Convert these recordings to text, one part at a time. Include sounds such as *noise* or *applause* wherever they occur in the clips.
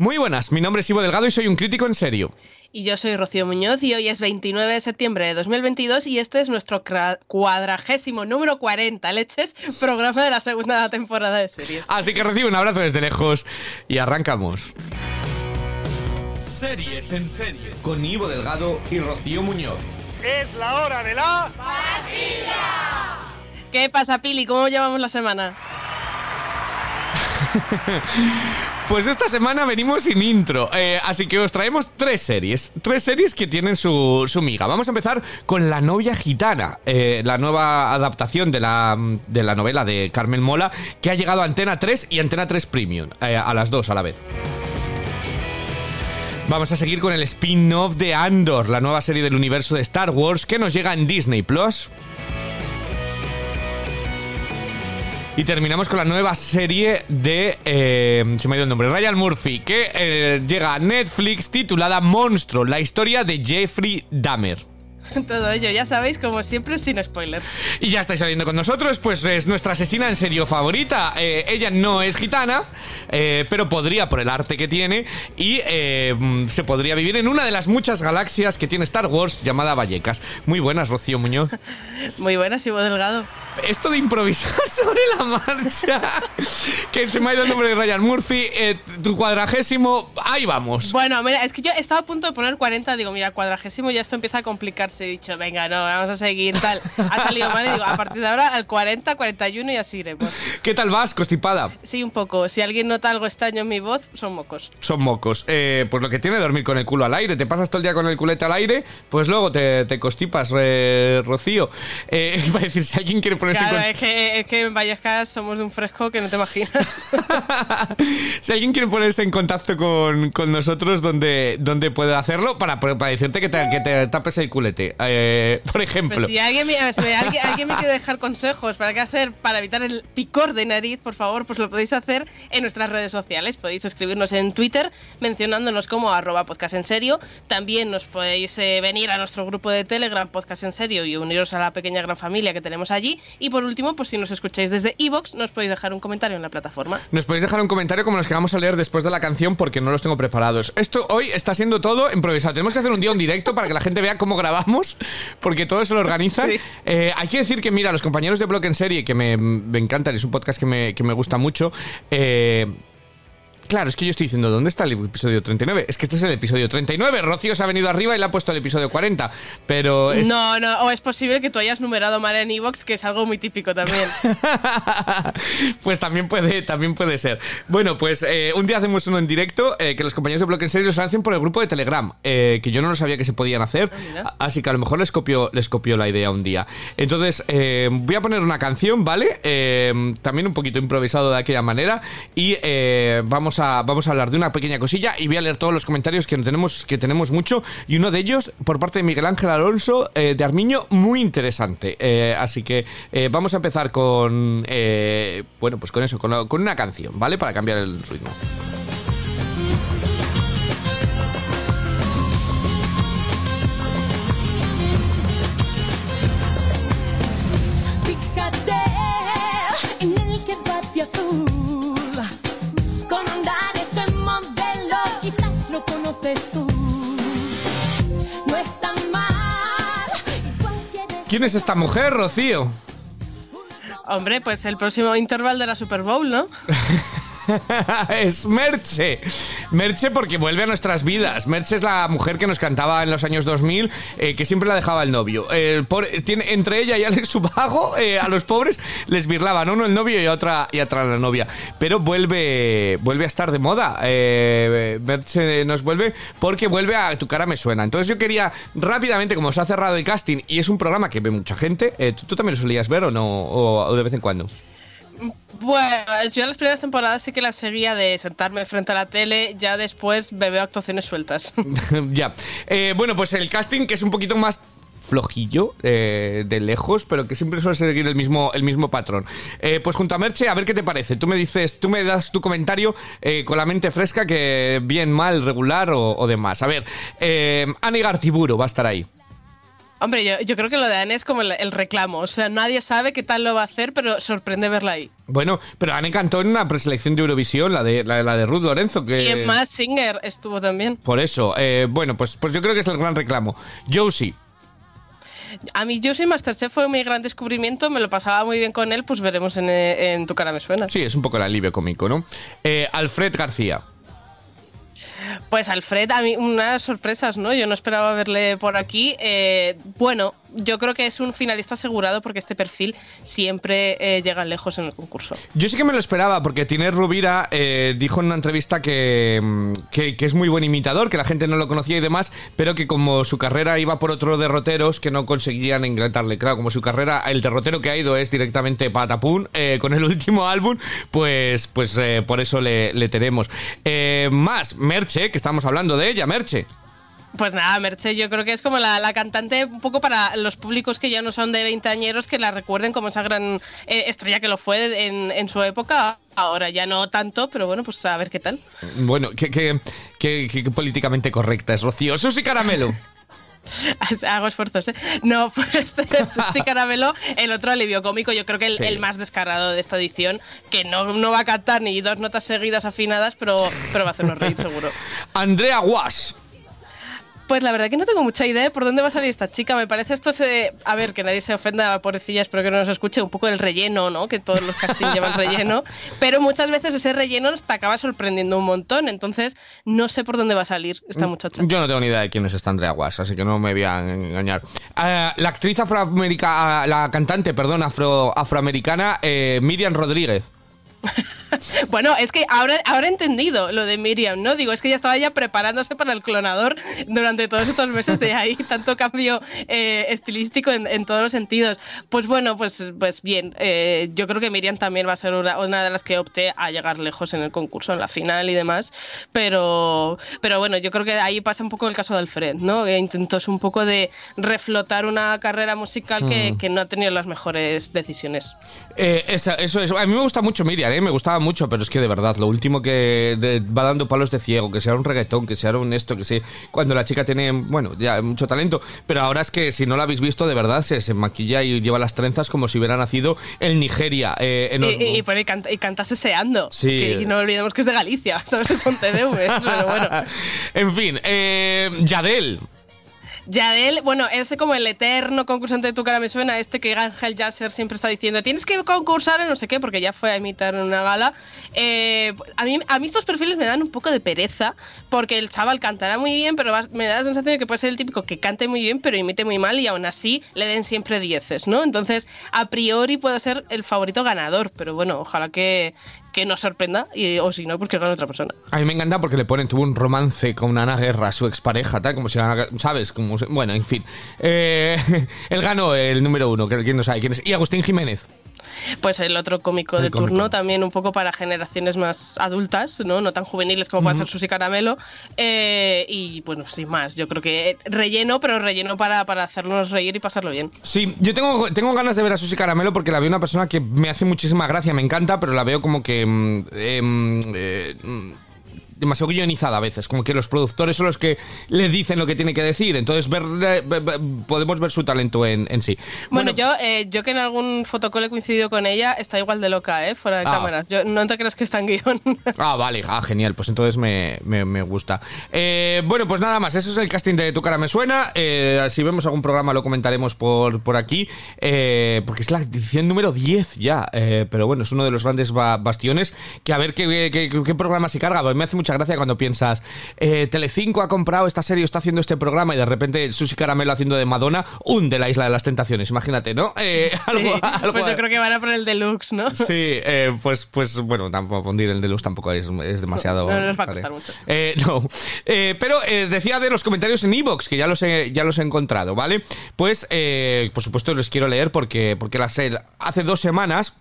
Muy buenas, mi nombre es Ivo Delgado y soy un crítico en serio. Y yo soy Rocío Muñoz y hoy es 29 de septiembre de 2022 y este es nuestro cuadragésimo número 40, leches, programa de la segunda temporada de series. Así que recibe un abrazo desde lejos y arrancamos. Series en serie con Ivo Delgado y Rocío Muñoz. Es la hora de la... ¡Pastilla! ¿Qué pasa, Pili? ¿Cómo llevamos la semana? *laughs* Pues esta semana venimos sin intro, eh, así que os traemos tres series, tres series que tienen su, miga. Vamos a empezar con La novia gitana, eh, la nueva adaptación de la, de la novela de Carmen Mola, que ha llegado a Antena 3 y Antena 3 Premium, eh, a las dos a la vez. Vamos a seguir con el spin-off de Andor, la nueva serie del universo de Star Wars que nos llega en Disney Plus. Y terminamos con la nueva serie de. Eh, se me ha ido el nombre. Ryan Murphy, que eh, llega a Netflix titulada Monstruo, la historia de Jeffrey Dahmer. *laughs* Todo ello, ya sabéis, como siempre, sin spoilers. Y ya estáis saliendo con nosotros, pues es nuestra asesina en serio favorita. Eh, ella no es gitana, eh, pero podría por el arte que tiene y eh, se podría vivir en una de las muchas galaxias que tiene Star Wars llamada Vallecas. Muy buenas, Rocío Muñoz. *laughs* Muy buenas, Ivo Delgado. Esto de improvisar *laughs* sobre la marcha, que se me ha ido el nombre de Ryan Murphy, tu cuadragésimo, ahí vamos. Bueno, mira, es que yo estaba a punto de poner 40, digo, mira, cuadragésimo ya esto empieza a complicarse he dicho, venga, no, vamos a seguir tal. Ha salido mal y digo, a partir de ahora al 40, 41 y así iremos. ¿Qué tal vas, constipada? Sí, un poco. Si alguien nota algo extraño en mi voz, son mocos. Son mocos. Eh, pues lo que tiene dormir con el culo al aire. Te pasas todo el día con el culete al aire, pues luego te, te constipas, eh, Rocío. Eh, *laughs* iba a decir, si alguien quiere ponerse claro, es, que, es que en Vallecas somos de un fresco que no te imaginas. *laughs* si alguien quiere ponerse en contacto con, con nosotros, ¿dónde, dónde puede hacerlo? Para, para decirte que te, que te tapes el culete. Eh, *laughs* por ejemplo. Pues si alguien me, alguien, me quiere dejar consejos para qué hacer para evitar el picor de nariz, por favor, pues lo podéis hacer en nuestras redes sociales. Podéis escribirnos en Twitter mencionándonos como arroba podcast en serio. También nos podéis eh, venir a nuestro grupo de Telegram podcast en serio y uniros a la pequeña gran familia que tenemos allí. Y por último, pues si nos escucháis desde Evox, nos podéis dejar un comentario en la plataforma. Nos podéis dejar un comentario como los que vamos a leer después de la canción porque no los tengo preparados. Esto hoy está siendo todo improvisado. Tenemos que hacer un día un directo para que la gente vea cómo grabamos porque todo se lo organizan. Eh, hay que decir que, mira, los compañeros de Block en Serie, que me, me encantan, es un podcast que me, que me gusta mucho, eh, Claro, es que yo estoy diciendo, ¿dónde está el episodio 39? Es que este es el episodio 39. Rocío se ha venido arriba y le ha puesto el episodio 40. Pero. No, no, o es posible que tú hayas numerado mal en Evox, que es algo muy típico también. *laughs* pues también puede, también puede ser. Bueno, pues eh, un día hacemos uno en directo, eh, que los compañeros de Bloque en Serio se hacen por el grupo de Telegram, eh, que yo no lo sabía que se podían hacer. Ah, así que a lo mejor les copió, les copió la idea un día. Entonces, voy a poner una canción, ¿vale? también un poquito improvisado de aquella manera. Y vamos a vamos a hablar de una pequeña cosilla y voy a leer todos los comentarios que tenemos, que tenemos mucho. Y uno de ellos, por parte de Miguel Ángel Alonso eh, de Armiño, muy interesante. Eh, así que eh, vamos a empezar con. bueno, pues con eso, con, con una canción, ¿vale? Para cambiar el ritmo. ¿Quién es esta mujer, Rocío? Hombre, pues el próximo intervalo de la Super Bowl, ¿no? *laughs* *laughs* es Merche. Merche porque vuelve a nuestras vidas. Merche es la mujer que nos cantaba en los años 2000, eh, que siempre la dejaba el novio. tiene, entre ella y Alex Subago, eh, a los pobres les birlaban uno el novio y otra, y otra la novia. Pero vuelve, vuelve a estar de moda. Eh, Merche nos vuelve porque vuelve a Tu cara me suena. Entonces yo quería rápidamente, como se ha cerrado el casting y es un programa que ve mucha gente, ¿tú, también lo solías ver o no? o de vez en cuando? Bueno, yo las primeras temporadas sí que las seguía de sentarme frente a la tele, ya después me veo actuaciones sueltas. *laughs* *laughs* ya. Eh, bueno, pues el casting, que es un poquito más flojillo eh, de lejos, pero que siempre suele seguir el mismo, el mismo patrón. Eh, pues junto a Merche, a ver qué te parece. Tú me dices, tú me das tu comentario con la mente fresca, que bien, mal, regular o, demás. A ver, eh, Gartiburo va a estar ahí. Hombre, yo, yo, creo que lo de Anne es como el, el, reclamo. O sea, nadie sabe qué tal lo va a hacer, pero sorprende verla ahí. Bueno, pero Anne cantó en una preselección de Eurovisión, la de, la, la de Ruth Lorenzo. Que... Y en Más Singer estuvo también. Por eso, eh, bueno, pues, pues yo creo que es el gran reclamo. Josie. A mí Josie Masterchef fue mi gran descubrimiento, me lo pasaba muy bien con él, pues veremos en, en Tu cara me suena. Sí, es un poco el alivio cómico, ¿no? Eh, Alfred García. Pues Alfred, a mí unas sorpresas, ¿no? Yo no esperaba verle por aquí. Eh, bueno, yo creo que es un finalista asegurado porque este perfil siempre eh, llega lejos en el concurso. Yo sí que me lo esperaba porque Tiner Rubira eh, dijo en una entrevista que, mm, que, que, es muy buen imitador, que la gente no lo conocía y demás, pero que como su carrera iba por otros derroteros que no conseguían engretarle. Claro, como su carrera, el derrotero que ha ido es directamente patapún eh, con el *laughs* último álbum, pues, pues eh, por eso le, le tenemos. Más, Merche, que estamos hablando de ella, Merche. Pues nada, Merche, yo creo que es como la, la, cantante un poco para los públicos que ya no son de 20 añeros, que la recuerden como esa gran eh, estrella que lo fue en, en, su época. Ahora ya no tanto, pero bueno, pues a ver qué tal. Bueno, qué, qué, qué, qué políticamente correcta es Rocío. Susi Caramelo. *laughs* Hago esfuerzos, ¿eh? No, *laughs* pues Susi Caramelo, el otro alivio cómico, yo creo que el, sí. el, más descarado de esta edición, que no, no va a cantar ni dos notas seguidas afinadas, pero, pero va a hacernos reír seguro. *laughs* Andrea Guas. Pues la verdad que no tengo mucha idea de por dónde va a salir esta chica. Me parece esto se... A ver, que nadie se ofenda, pobrecilla, espero que no nos escuche, un poco el relleno, ¿no? Que todos los castings llevan relleno. Pero muchas veces ese relleno te acaba sorprendiendo un montón. Entonces, no sé por dónde va a salir esta muchacha. Yo no tengo ni idea de quién es esta Andrea Guas, así que no me voy a engañar. Uh, la actriz afroamericana, la cantante, perdón, afro, afroamericana, eh, Miriam Rodríguez. *laughs* bueno, es que ahora, ahora he entendido lo de Miriam, ¿no? Digo, es que ya estaba ya preparándose para el clonador durante todos estos meses de ahí, *laughs* tanto cambio eh, estilístico en, en, todos los sentidos. Pues bueno, pues, pues bien, eh, yo creo que Miriam también va a ser una, una, de las que opte a llegar lejos en el concurso, en la final y demás, pero, pero bueno, yo creo que ahí pasa un poco el caso de Alfred, ¿no? Que intentó un poco de reflotar una carrera musical que, mm. que no ha tenido las mejores decisiones. Eh, eso, eso es, a mí me gusta mucho Miriam, ¿eh? me gustaba mucho, pero es que de verdad, lo último que de, va dando palos de ciego, que sea un reggaetón, que sea un esto, que sea. Cuando la chica tiene, bueno, ya mucho talento, pero ahora es que si no la habéis visto, de verdad, se, se maquilla y lleva las trenzas como si hubiera nacido en Nigeria. Eh, en y, y, y, canta, y, canta, seseando. Sí. Que, y no olvidemos que es de Galicia, *laughs* ¿sabes? Con TDV, pero bueno. *laughs* en fin, eh, Yadel. Yadel, bueno, es como el eterno concursante de Tu cara me suena, este que Ángel Yasser siempre está diciendo, tienes que concursar en no sé qué, porque ya fue a imitar en una gala. Eh, a, mí, a mí estos perfiles me dan un poco de pereza, porque el chaval cantará muy bien, pero me da la sensación de que puede ser el típico que cante muy bien, pero imite muy mal y aún así le den siempre dieces, ¿no? Entonces, a priori puede ser el favorito ganador, pero bueno, ojalá que, que nos sorprenda, y, o si no, pues que otra persona. A mí me encanta porque le ponen, tuvo un romance con Ana Guerra, su expareja, tal, como si la, ¿sabes? Como, bueno, en fin. Eh, *laughs* él ganó el número uno, que quién no sabe quién es. Y Agustín Jiménez. Pues el otro cómico el de cómico. turno, también un poco para generaciones más adultas, no, no tan juveniles como puede uh -huh. hacer Susi Caramelo. Eh, y bueno, sin más, yo creo que relleno, pero relleno para, para hacernos reír y pasarlo bien. Sí, yo tengo, tengo ganas de ver a Susi Caramelo porque la veo una persona que me hace muchísima gracia, me encanta, pero la veo como que... Eh, eh, demasiado guionizada a veces, como que los productores son los que le dicen lo que tiene que decir, entonces ver, ver, ver podemos ver su talento en, en sí. Bueno, bueno yo, eh, yo que en algún fotocall he coincidido con ella, está igual de loca, ¿eh? Fuera de ah. cámaras. Yo, no te creas que está en guion. *laughs* ah, vale, ah, genial, pues entonces me, me, me gusta. Eh, bueno, pues nada más, eso es el casting de Tu cara me suena, eh, si vemos algún programa lo comentaremos por, por aquí, eh, porque es la edición número 10 ya, eh, pero bueno, es uno de los grandes ba bastiones, que a ver qué, qué, qué, qué programa se carga, me hace mucha gracia cuando piensas, eh, Telecinco ha comprado esta serie, está haciendo este programa y de repente Susi Caramelo haciendo de Madonna, un de la Isla de las Tentaciones, imagínate, ¿no? Eh, sí, algo, *laughs* algo, pues yo creo que van a por el deluxe, ¿no? Sí, eh, pues, pues bueno, tampoco fundir el deluxe tampoco es, es demasiado. No, no nos va a costar mucho. Eh, no, pero decía de los comentarios en Evox, que ya los he, ya los he encontrado, ¿vale? Pues, por supuesto, les quiero leer porque, porque las, hace dos semanas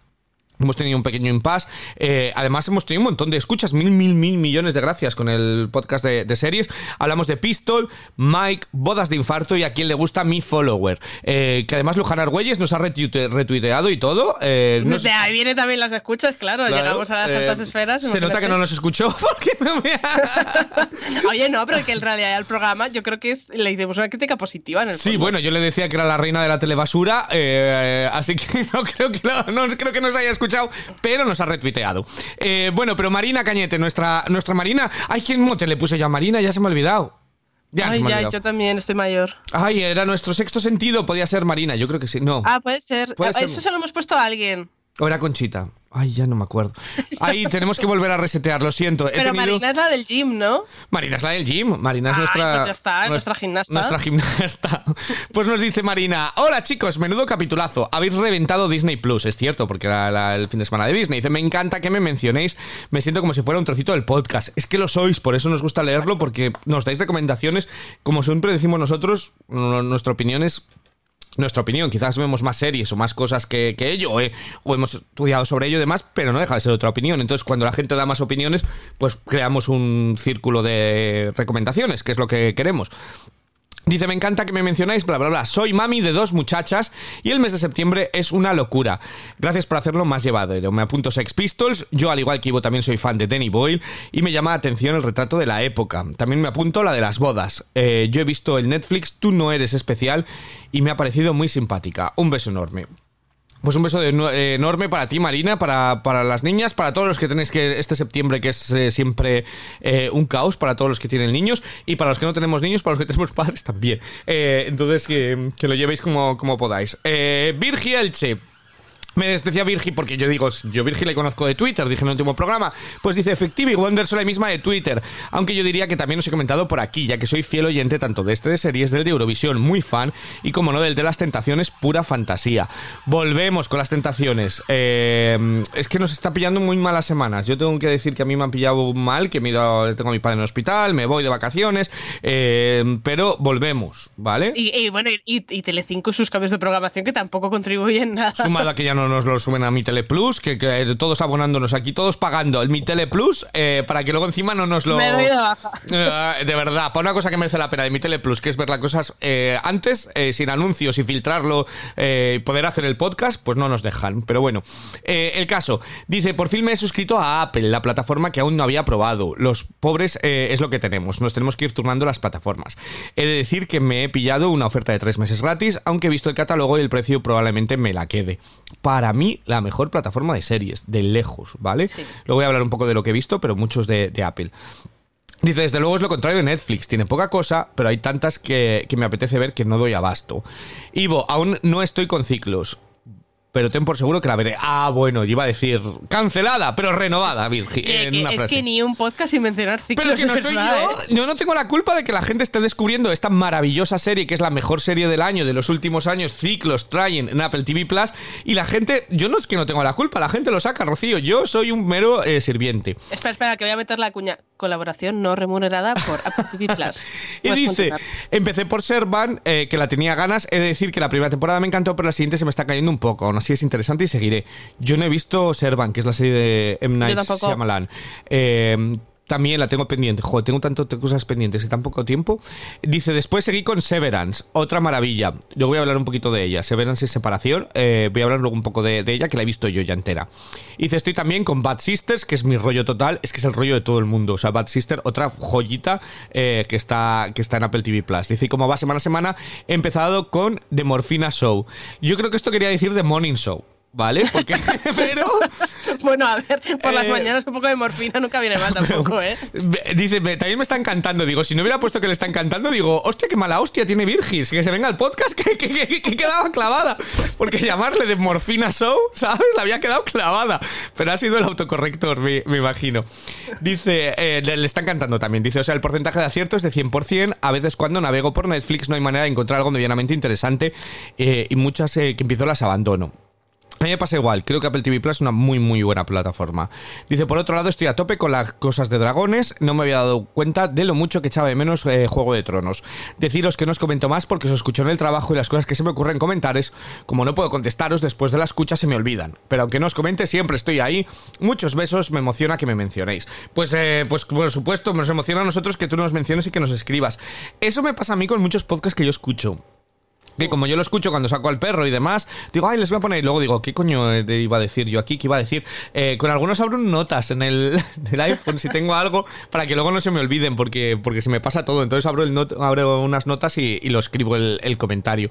Hemos tenido un pequeño impasse. Eh, además, hemos tenido un montón de escuchas. Mil, mil, mil millones de gracias con el podcast de, series. Hablamos de Pistol, Mike, Bodas de Infarto y a quien le gusta mi follower. Eh, que además Luján Argüelles nos ha retuiteado y todo. Eh, de ahí viene también las escuchas, claro. llegamos a las altas esferas. Se nota que no nos escuchó *laughs* porque *laughs* Oye, no, pero que en realidad al programa yo creo que es, le hicimos una crítica positiva en el Sí, bueno, yo le decía que era la reina de la telebasura. así que *laughs* no creo que, no, no creo que nos haya escuchado pero nos ha retuiteado. Eh, bueno, pero Marina Cañete, nuestra, nuestra Marina. Ay, ¿quién mote le puse yo a Marina? Ya se me ha olvidado. Ya, Ay, ya, yo también estoy mayor. Ay, era nuestro sexto sentido, podía ser Marina, yo creo que sí. No. Ah, puede ser. Eso se lo hemos puesto a alguien. O era Conchita. Ay, ya no me acuerdo. Ahí tenemos que volver a resetear, lo siento. Pero Marina es la del gym, ¿no? Marina es la del gym. Marina es nuestra. Pues ya está, nuestra, gimnasta. Nuestra gimnasta. Pues nos dice Marina: Hola chicos, menudo capitulazo. Habéis reventado Disney Plus. Es cierto, porque era el fin de semana de Disney. Dice: Me encanta que me mencionéis. Me siento como si fuera un trocito del podcast. Es que lo sois, por eso nos gusta leerlo, porque nos dais recomendaciones. Como siempre decimos nosotros, nuestra opinión es nuestra opinión. Quizás vemos más series o más cosas que, ello, eh, o hemos estudiado sobre ello y demás, pero no deja de ser otra opinión. Entonces, cuando la gente da más opiniones, pues creamos un círculo de recomendaciones, que es lo que queremos. Dice, me encanta que me mencionáis, bla, bla, bla. Soy mami de dos muchachas y el mes de septiembre es una locura. Gracias por hacerlo más llevadero. Me apunto Sex Pistols. Yo, al igual que Ivo, también soy fan de Danny Boyle y me llama la atención el retrato de la época. También me apunto la de las bodas. Eh, yo he visto el Netflix Tú no eres especial y me ha parecido muy simpática. Un beso enorme. Pues un beso eh, enorme para ti, Marina, para, las niñas, para todos los que tenéis que este septiembre, que es eh, siempre eh, un caos para todos los que tienen niños y para los que no tenemos niños, para los que tenemos *laughs* padres también. entonces, que, lo llevéis como, como podáis. Virgi Elche. Me decía Virgi, porque yo digo, yo Virgi le conozco de Twitter, dije en el último programa. Pues dice, Effective y Wonder son la misma de Twitter. Aunque yo diría que también os he comentado por aquí, ya que soy fiel oyente tanto de este de series del de Eurovisión, muy fan, y como no del de las tentaciones, pura fantasía. Volvemos con las tentaciones. Eh, es que nos está pillando muy malas semanas. Yo tengo que decir que a mí me han pillado mal, que me ido, tengo a mi padre en el hospital, me voy de vacaciones, eh, pero volvemos, ¿vale? Y, bueno, y, y Telecinco sus cambios de programación que tampoco contribuyen nada. Sumado a que ya no nos lo suben a mi Teleplus, que, que todos abonándonos aquí, todos pagando el mi Teleplus, eh, para que luego encima no nos lo. Me de baja. Eh, de verdad, para una cosa que merece la pena de mi Teleplus, que es ver las cosas eh, antes, sin anuncios y filtrarlo, y poder hacer el podcast, pues no nos dejan. Pero bueno, el caso, dice: Por fin me he suscrito a Apple, la plataforma que aún no había probado. Los pobres es lo que tenemos, nos tenemos que ir turnando las plataformas. He de decir que me he pillado una oferta de tres meses gratis, aunque he visto el catálogo y el precio probablemente me la quede. Para mí la mejor plataforma de series, de lejos, ¿vale? Sí. Luego voy a hablar un poco de lo que he visto, pero muchos de, de Apple. Dice, desde luego es lo contrario de Netflix. Tiene poca cosa, pero hay tantas que, que, me apetece ver que no doy abasto. Ivo, aún no estoy con ciclos pero ten por seguro que la veré. Ah, bueno, iba a decir cancelada, pero renovada, Virgi. es que ni un podcast sin mencionar ciclos. Pero que no soy yo. ¿eh? Yo no tengo la culpa de que la gente esté descubriendo esta maravillosa serie, que es la mejor serie del año, de los últimos años, ciclos, trying en Apple TV Plus. Y la gente, yo no es que no tengo la culpa, la gente lo saca, Rocío. Yo soy un mero eh, sirviente. Espera, espera, que voy a meter la cuña. Colaboración no remunerada por Apple TV Plus. *laughs* y dice: Empecé por Servan, eh, que la tenía ganas. He de decir que la primera temporada me encantó, pero la siguiente se me está cayendo un poco así es interesante y seguiré. Yo no he visto Servan, que es la serie de M. Night Shyamalan. Eh, también la tengo pendiente. Joder, tengo tantas cosas pendientes y tan poco tiempo. Dice, después seguí con Severance, otra maravilla. Yo voy a hablar un poquito de ella. Severance es separación. Eh, voy a hablar luego un poco de, ella, que la he visto yo ya entera. Dice, estoy también con Bad Sisters, que es mi rollo total. Es que es el rollo de todo el mundo. O sea, Bad Sister, otra joyita eh, que, está, que está en Apple TV Plus. Dice, como va semana a semana, he empezado con The Morfina Show. Yo creo que esto quería decir The Morning Show. ¿Vale? Porque, *laughs* pero. *laughs* bueno, a ver, por las eh, mañanas un poco de morfina nunca viene mal tampoco, *laughs* ¿eh? Dice, también me está encantando. Digo, si no hubiera puesto que le está encantando, digo, hostia, qué mala hostia tiene Virgis. Que se venga al podcast que, quedaba clavada. Porque llamarle de morfina show, ¿sabes? La había quedado clavada. Pero ha sido el autocorrector, me, imagino. Dice, eh, le, está encantando también. Dice, o sea, el porcentaje de acierto es de 100%. A veces cuando navego por Netflix no hay manera de encontrar algo medianamente interesante. Eh, y muchas que empiezo las abandono. A mí me pasa igual, creo que Apple TV Plus es una muy muy buena plataforma. Dice, por otro lado, estoy a tope con las cosas de dragones, no me había dado cuenta de lo mucho que echaba de menos eh, Juego de Tronos. Deciros que no os comento más porque os escucho en el trabajo y las cosas que se me ocurren en comentarios, como no puedo contestaros después de la escucha, se me olvidan. Pero aunque no os comente, siempre estoy ahí. Muchos besos, me emociona que me mencionéis. Pues, eh, pues por supuesto, nos emociona a nosotros que tú nos menciones y que nos escribas. Eso me pasa a mí con muchos podcasts que yo escucho. Que como yo lo escucho cuando saco al perro y demás, digo, ay, les voy a poner. Y luego digo, ¿qué coño iba a decir yo aquí? ¿Qué iba a decir? Eh, con algunos abro notas *laughs* en el, iPhone si tengo algo para que luego no se me olviden, porque, porque se me pasa todo. Entonces abro, el abro unas notas y, lo escribo el, el, comentario.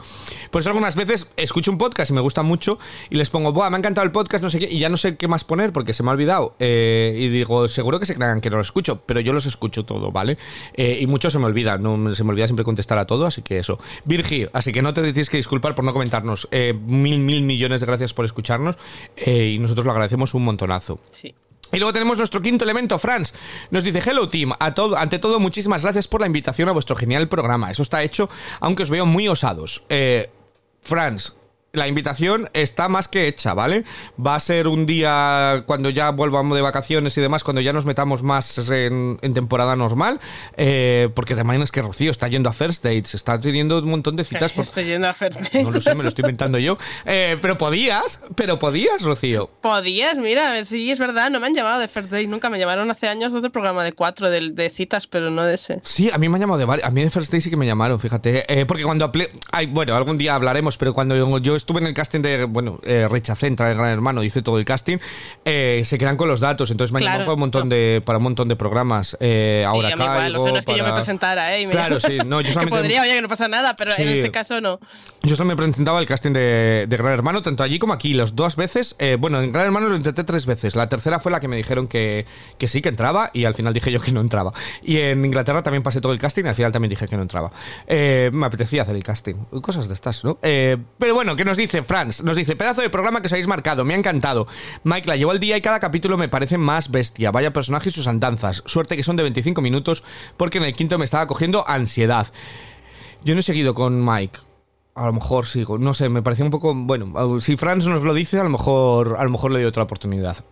Por eso algunas veces escucho un podcast y me gusta mucho y les pongo, Buah, me ha encantado el podcast, no sé qué, y ya no sé qué más poner porque se me ha olvidado. Eh, y digo, seguro que se crean que no lo escucho, pero yo los escucho todo, ¿vale? Eh, y mucho se me olvida, no, se me olvida siempre contestar a todo, así que eso. Virgi, así que no te tienes que disculpar por no comentarnos. Eh, mil, mil millones de gracias por escucharnos eh, y nosotros lo agradecemos un montonazo. Sí. Y luego tenemos nuestro quinto elemento, Franz. Nos dice, hello team, a todo, ante todo muchísimas gracias por la invitación a vuestro genial programa. Eso está hecho, aunque os veo muy osados. Eh, Franz, la invitación está más que hecha, ¿vale? Va a ser un día cuando ya volvamos de vacaciones y demás, cuando ya nos metamos más en, temporada normal, eh, porque además es que Rocío está yendo a First Dates, está teniendo un montón de citas. Por... Estoy yendo a First Dates. No lo sé, me lo estoy inventando yo. Eh, pero podías, pero podías, Rocío. Podías, mira, sí, es verdad, no me han llamado de First Dates, nunca me llamaron hace años de otro programa de cuatro, de, citas, pero no de ese. Sí, a mí me han llamado de varios, a mí de First Dates sí que me llamaron, fíjate, eh, porque cuando... Ay, bueno, algún día hablaremos, pero cuando yo estuve en el casting de, bueno, eh, rechacé entrar en Gran Hermano, hice todo el casting, eh, se quedan con los datos, entonces me han llamado para un montón de, para un montón de programas. Eh, ahora sí, igual, o sea, no es que yo me presentara, ¿eh? claro, sí, no, *laughs* yo solamente... que podría, oye, que no pasa nada, pero en este caso no. Yo solo me presentaba el casting de, de, Gran Hermano, tanto allí como aquí, las dos veces. Eh, bueno, en Gran Hermano lo intenté tres veces. La tercera fue la que me dijeron que, que sí, que entraba, y al final dije yo que no entraba. Y en Inglaterra también pasé todo el casting, y al final también dije que no entraba. Me apetecía hacer el casting. Cosas de estas, ¿no? pero bueno, ¿qué nos dice Franz? Nos dice, pedazo de programa que os habéis marcado, me ha encantado. Mike la llevo al día y cada capítulo me parece más bestia. Vaya personaje y sus andanzas. Suerte que son de 25 minutos porque en el quinto me estaba cogiendo ansiedad. Yo no he seguido con Mike. A lo mejor sigo, no sé, me parecía un poco. Bueno, si Franz nos lo dice, a lo mejor, a lo mejor le doy otra oportunidad.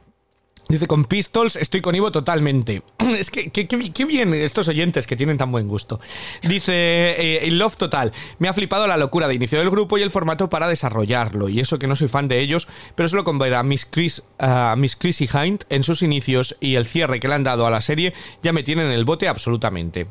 Dice, con Pistols estoy con Ivo totalmente. *clears throat* es que qué bien estos oyentes que tienen tan buen gusto. Dice, eh, Love Total, me ha flipado la locura de inicio del grupo y el formato para desarrollarlo. Y eso que no soy fan de ellos, pero solo con ver a Miss, Chris, a Miss Chrissy Hind en sus inicios y el cierre que le han dado a la serie, ya me tienen en el bote absolutamente.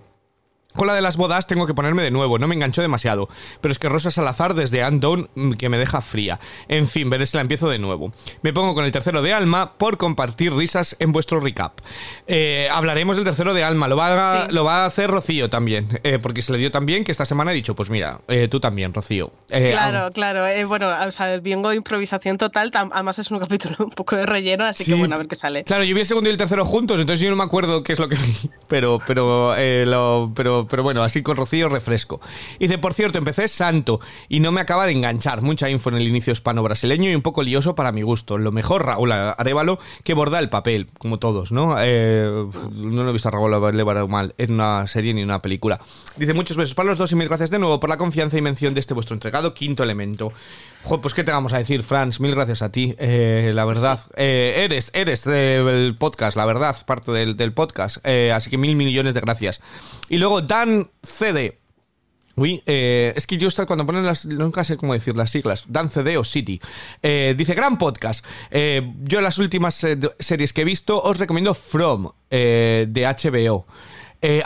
Con la de las bodas tengo que ponerme de nuevo, no me enganchó demasiado. Pero es que Rosa Salazar desde Undown mm, que me deja fría. En fin, veré si la empiezo de nuevo. Me pongo con el tercero de Alma por compartir risas en vuestro recap. Eh, hablaremos del tercero de Alma, lo va a, lo va a hacer Rocío también. Eh, porque se le dio tan bien que esta semana he dicho, pues mira, eh, tú también, Rocío. claro, claro. bueno, o sea, vengo improvisación total, además es un capítulo *laughs* un poco de relleno, así que bueno, a ver qué sale. Claro, yo vi el segundo y el tercero juntos, entonces yo no me acuerdo qué es lo que vi. *laughs* Pero, pero, lo, pero pero, bueno, así con Rocío refresco. dice, por cierto, empecé santo y no me acaba de enganchar. Mucha info en el inicio hispano-brasileño y un poco lioso para mi gusto. Lo mejor, Raúl Arevalo, que borda el papel, como todos, ¿no? Eh, no lo he visto a Raúl Arevalo mal en una serie ni en una película. Dice, muchos besos para los dos y mil gracias de nuevo por la confianza y mención de este vuestro entregado quinto elemento. pues qué te vamos a decir, Franz, mil gracias a ti, eh, la verdad. Eh, eres, eres el podcast, la verdad, parte del, del podcast. así que mil millones de gracias. Y luego Dan CD. Uy, eh, es que yo cuando ponen las. Nunca sé cómo decir las siglas. Dan CD o City. Eh, dice: Gran podcast. Eh, yo, las últimas series que he visto, os recomiendo From de HBO.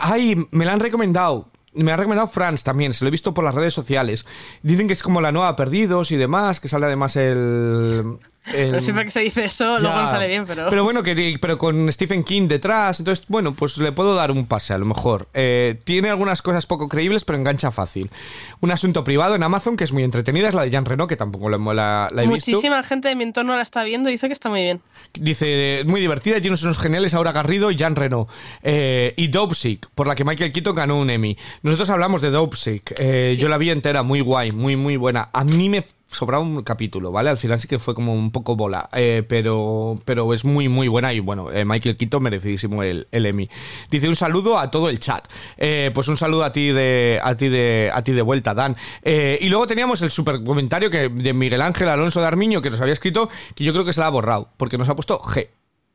ay, me la han recomendado. Me ha recomendado Franz también, se lo he visto por las redes sociales. Dicen que es como la nueva Perdidos y demás, que sale además el, pero siempre que se dice eso, luego no sale bien, pero... Pero bueno, que, pero con Stephen King detrás, entonces, bueno, pues le puedo dar un pase a lo mejor. Eh, tiene algunas cosas poco creíbles, pero engancha fácil. Un asunto privado en Amazon que es muy entretenida es la de Jean Reno, que tampoco la, la, la he Muchísima gente de mi entorno la está viendo y dice que está muy bien. Dice, muy divertida, tiene unos geniales, Ahora Garrido y Jean Reno. Eh, y Dopesick, por la que Michael Keaton ganó un Emmy. Nosotros hablamos de Dopesick, eh, yo la vi entera, muy guay, muy, muy buena. A mí me sobraba un capítulo, ¿vale? Al final sí que fue como un poco bola, eh, pero, pero es muy, muy buena y bueno, eh, Michael Quito merecidísimo el, el, Emmy. Dice un saludo a todo el chat. Eh, pues un saludo a ti de, a ti de, a ti de vuelta, Dan. y luego teníamos el super comentario que, de Miguel Ángel Alonso de Armiño que nos había escrito, que yo creo que se la ha borrado, porque nos ha puesto G.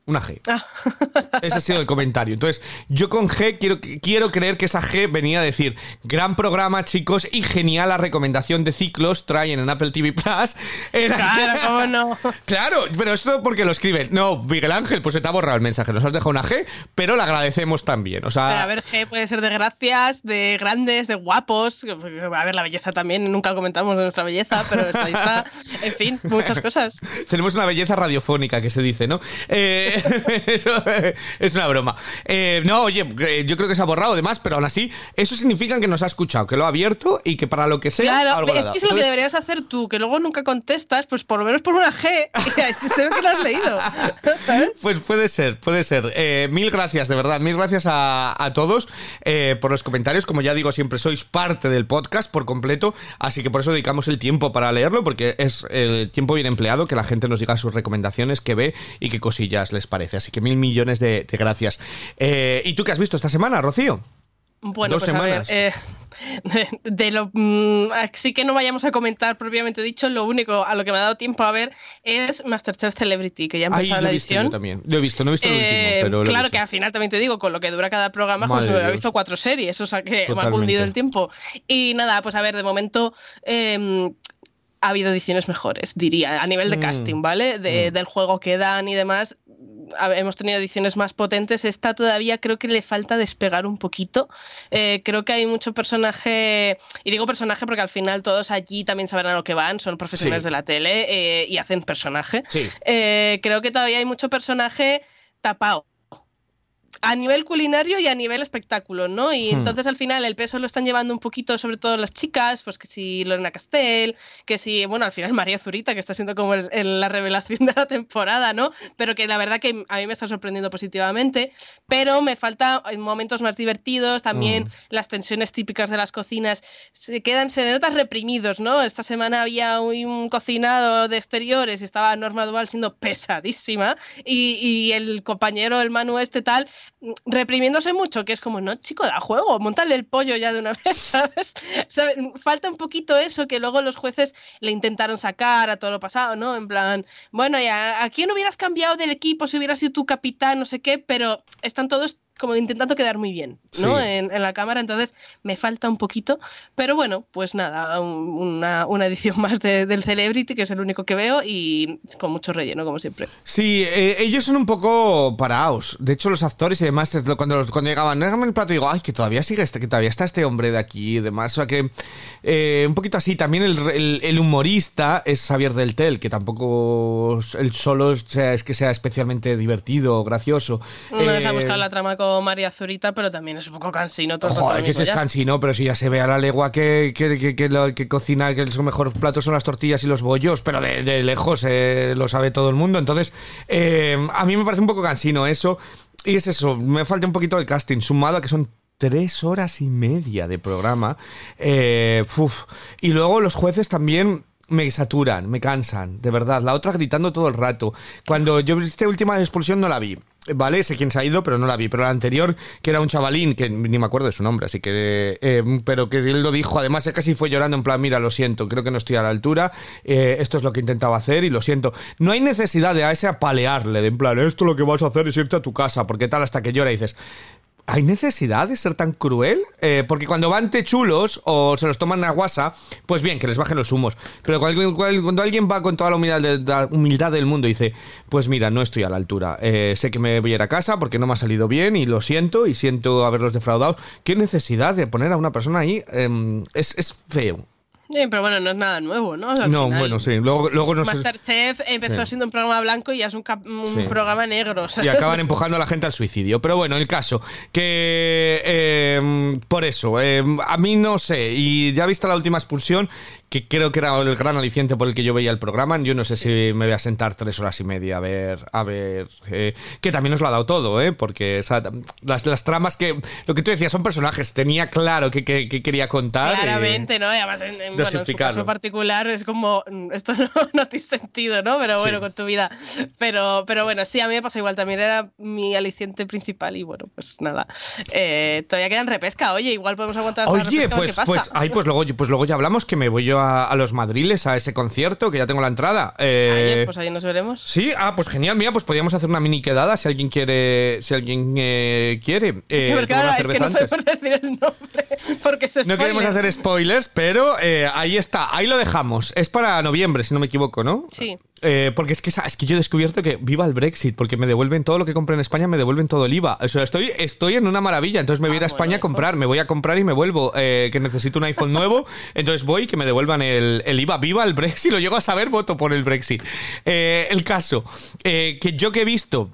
Una G. Ah. *laughs* Ese ha sido el comentario. Entonces, yo con G quiero, quiero creer que esa G venía a decir: gran programa, chicos, y genial la recomendación de ciclos traen en Apple TV Plus. *laughs* Claro, ¿cómo no? *laughs* Claro, pero esto porque lo escriben. No, Miguel Ángel, pues se te ha borrado el mensaje. Nos has dejado una G, pero la agradecemos también. O sea. a ver, G puede ser de gracias, de grandes, de guapos. A ver, la belleza también. Nunca comentamos de nuestra belleza, pero ahí está. En fin, muchas cosas. Tenemos una belleza radiofónica que se dice, ¿no? Eh. *laughs* eso es una broma. Eh, no, oye, yo creo que se ha borrado además, pero aún así, eso significa que nos ha escuchado, que lo ha abierto y que para lo que sea. Claro, es que es lo que deberías hacer tú, que luego nunca contestas, pues por lo menos por una G, *laughs* y así se ve que lo has leído. *laughs* Pues puede ser, puede ser. Eh, mil gracias, de verdad, mil gracias a, todos eh, por los comentarios. Como ya digo, siempre sois parte del podcast por completo, así que por eso dedicamos el tiempo para leerlo, porque es el tiempo bien empleado, que la gente nos diga sus recomendaciones, que ve y qué cosillas les parece. Así que mil millones de, gracias. Eh, ¿Y tú qué has visto esta semana, Rocío? Bueno, Dos pues semanas. a ver, eh, *laughs* de, lo mm, así que no vayamos a comentar propiamente dicho, lo único a lo que me ha dado tiempo a ver es Masterchef Celebrity, que ya ha empezado la edición. Yo también. Lo he visto, no he visto el último, eh, pero claro que al final también te digo, con lo que dura cada programa, pues he visto cuatro series, o sea que me ha cundido el tiempo. Y nada, pues a ver, de momento em, ha habido ediciones mejores, diría, a nivel de mm. casting, ¿vale? De, mm. Del juego que dan y demás. Hemos tenido ediciones más potentes. Esta todavía creo que le falta despegar un poquito. Eh, creo que hay mucho personaje, y digo personaje porque al final todos allí también saben a lo que van, son profesionales de la tele eh, y hacen personaje. Eh, creo que todavía hay mucho personaje tapado a nivel culinario y a nivel espectáculo, ¿no? Y hmm. entonces al final el peso lo están llevando un poquito, sobre todo las chicas, pues que si Lorena Castell, que si, bueno, al final María Zurita, que está siendo como la revelación de la temporada, ¿no? Pero que la verdad que a mí me está sorprendiendo positivamente, pero me falta en momentos más divertidos, también hmm. las tensiones típicas de las cocinas se quedan, se notan reprimidos, ¿no? Esta semana había un cocinado de exteriores y estaba Norma Duval siendo pesadísima y, y el compañero, el Manu este tal, reprimiéndose mucho, que es como, no, chico, da juego, montale el pollo ya de una *laughs* vez, ¿sabes? Falta un poquito eso que luego los jueces le intentaron sacar a todo lo pasado, ¿no? En plan, bueno, ya, ¿a quién hubieras cambiado del equipo si hubieras sido tu capitán, no sé qué? Pero están todos como intentando quedar muy bien, ¿no? En, la cámara, entonces me falta un poquito, pero bueno, pues nada, una, una edición más del Celebrity, que es el único que veo, y con mucho relleno, como siempre. Sí, eh, ellos son un poco parados, de hecho los actores y demás, cuando, cuando llegaban, déjame el plato, digo, ay, que todavía sigue este, que todavía está este hombre de aquí y demás, o sea que eh, un poquito así, también el, el, humorista es Xavier Del Tel, que tampoco el solo sea, es que sea especialmente divertido, gracioso. No eh, ha buscado la trama con María Zurita, pero también es un poco cansino todo Joder, que es cansino, pero si ya se ve a la legua que, que, que, lo, que cocina, que su mejor plato son las tortillas y los bollos, pero de, lejos eh, lo sabe todo el mundo. Entonces, eh, a mí me parece un poco cansino eso. Y es eso, me falta un poquito el casting, sumado a que son tres horas y media de programa. Eh, y luego los jueces también me saturan, me cansan, de verdad. La otra gritando todo el rato. Cuando yo esta última expulsión no la vi. Vale, sé quién se ha ido, pero no la vi. Pero la anterior, que era un chavalín, que ni me acuerdo de su nombre, así que. Eh, pero que él lo dijo, además, casi fue llorando en plan: Mira, lo siento, creo que no estoy a la altura. Eh, esto es lo que intentaba hacer y lo siento. No hay necesidad de a ese apalearle, de en plan: Esto lo que vas a hacer es irte a tu casa, porque tal, hasta que llora y dices. ¿Hay necesidad de ser tan cruel? Eh, porque cuando van chulos o se los toman a guasa, pues bien, que les bajen los humos. Pero cuando, alguien va con toda la humildad, del mundo y dice, pues mira, no estoy a la altura, eh, sé que me voy a ir a casa porque no me ha salido bien y lo siento y siento haberlos defraudado, ¿qué necesidad de poner a una persona ahí? Em, es feo. Sí, pero bueno, no es nada nuevo, ¿no? no, bueno, sí. Luego, luego no Masterchef empezó siendo un programa blanco y ya es un, programa negro. Y acaban empujando a la gente al suicidio. Pero bueno, el caso, que eh, por eso, eh, a mí no sé, y ya visto la última expulsión, que creo que era el gran aliciente por el que yo veía el programa. Yo no sé si me voy a sentar tres horas y media a ver, a ver, eh, que también nos lo ha dado todo, ¿eh? Porque las, las, tramas que, lo que tú decías son personajes, tenía claro que, quería contar. Claramente, ¿no? Y además, en, en, bueno, en, su caso particular es como, mm, esto *laughs* no, no tiene sentido, ¿no? Pero bueno, con tu vida. Pero, pero bueno, sí, a mí me pasa igual, también era mi aliciente principal y bueno, pues nada. Eh, todavía quedan repesca, oye, igual podemos aguantar Oye, pues, pues, ahí, pues luego, pues luego ya hablamos que me voy yo a, los Madriles, a ese concierto, que ya tengo la entrada. Eh, pues ahí nos veremos. Sí, ah, pues genial, mira, pues podríamos hacer una mini quedada si alguien quiere, si alguien eh, quiere. Eh, porque ahora es que no podemos decir el nombre, porque se No queremos hacer spoilers, pero eh, ahí está, ahí lo dejamos. Es para noviembre, si no me equivoco, ¿no? Sí. Eh, porque es que, es que yo he descubierto que viva el Brexit, porque me devuelven todo lo que compré en España, me devuelven todo el IVA. O sea, estoy, estoy en una maravilla, entonces me voy a ir a ah, España a comprar, me voy a comprar y me vuelvo, eh, que necesito un iPhone nuevo, entonces voy y que me devuelvan el, IVA. Viva el Brexit, *laughs* lo llego a saber, voto por el Brexit. Eh, el caso, que yo que he visto